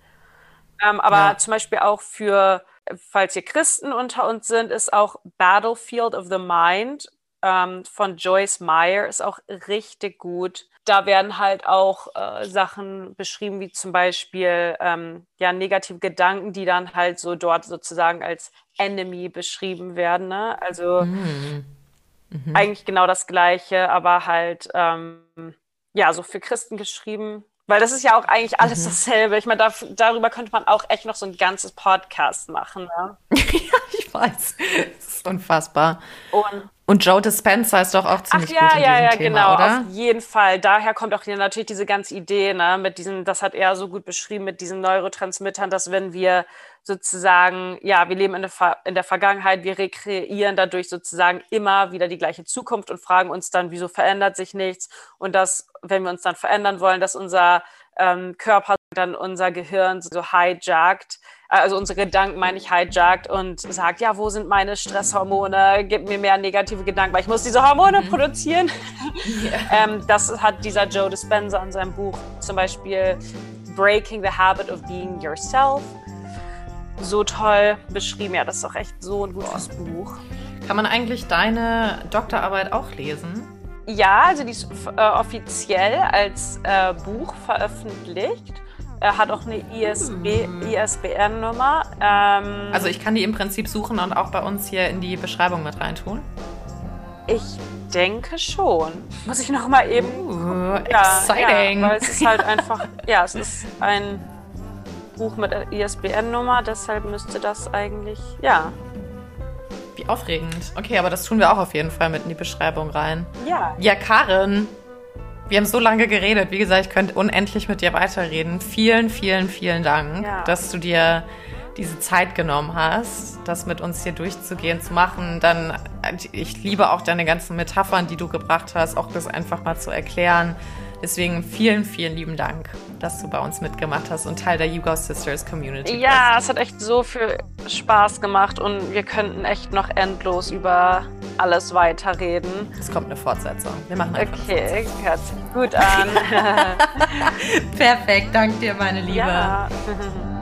C: Ähm, aber ja. zum Beispiel auch für, falls hier Christen unter uns sind, ist auch Battlefield of the Mind ähm, von Joyce Meyer ist auch richtig gut. Da werden halt auch äh, Sachen beschrieben, wie zum Beispiel ähm, ja, negative Gedanken, die dann halt so dort sozusagen als Enemy beschrieben werden. Ne? Also mhm. Mhm. Eigentlich genau das Gleiche, aber halt, ähm, ja, so für Christen geschrieben. Weil das ist ja auch eigentlich alles mhm. dasselbe. Ich meine, da, darüber könnte man auch echt noch so ein ganzes Podcast machen. Ne?
A: ja, ich weiß. Das ist unfassbar.
C: Und
A: Und Joe Dispenza ist doch auch ziemlich
C: Ach, ja,
A: gut in
C: ja,
A: diesem
C: ja,
A: Thema,
C: genau,
A: oder?
C: auf jeden Fall. Daher kommt auch hier natürlich diese ganze Idee, ne, mit diesen, das hat er so gut beschrieben, mit diesen Neurotransmittern, dass wenn wir sozusagen, ja, wir leben in der, Ver in der Vergangenheit, wir rekreieren dadurch sozusagen immer wieder die gleiche Zukunft und fragen uns dann, wieso verändert sich nichts? Und dass, wenn wir uns dann verändern wollen, dass unser ähm, Körper dann unser Gehirn so hijackt, also unsere Gedanken meine ich hijackt und sagt, ja, wo sind meine Stresshormone? Gib mir mehr negative Gedanken, weil ich muss diese Hormone mhm. produzieren. Yeah. ähm, das hat dieser Joe Dispenza in seinem Buch zum Beispiel Breaking the Habit of Being Yourself so toll beschrieben. Ja, das ist doch echt so ein gutes Boah. Buch.
A: Kann man eigentlich deine Doktorarbeit auch lesen?
C: Ja, also die ist äh, offiziell als äh, Buch veröffentlicht. Er hat auch eine ISB, hm. ISBN-Nummer. Ähm,
A: also ich kann die im Prinzip suchen und auch bei uns hier in die Beschreibung mit reintun.
C: Ich denke schon. Muss ich noch mal eben.
A: Uh, exciting.
C: Ja, weil es ist halt einfach, ja, es ist ein Buch mit ISBN-Nummer, deshalb müsste das eigentlich, ja.
A: Wie aufregend. Okay, aber das tun wir auch auf jeden Fall mit in die Beschreibung rein.
C: Ja.
A: Ja, Karin, wir haben so lange geredet. Wie gesagt, ich könnte unendlich mit dir weiterreden. Vielen, vielen, vielen Dank, ja. dass du dir diese Zeit genommen hast, das mit uns hier durchzugehen, zu machen. Dann, ich liebe auch deine ganzen Metaphern, die du gebracht hast, auch das einfach mal zu erklären. Deswegen vielen, vielen lieben Dank, dass du bei uns mitgemacht hast und Teil der YouGo Sisters Community
C: Ja, bist. es hat echt so viel Spaß gemacht und wir könnten echt noch endlos über alles weiterreden.
A: Es kommt eine Fortsetzung. Wir machen einfach
C: Okay, hört sich gut an.
A: Perfekt, danke dir, meine Liebe.
C: Ja.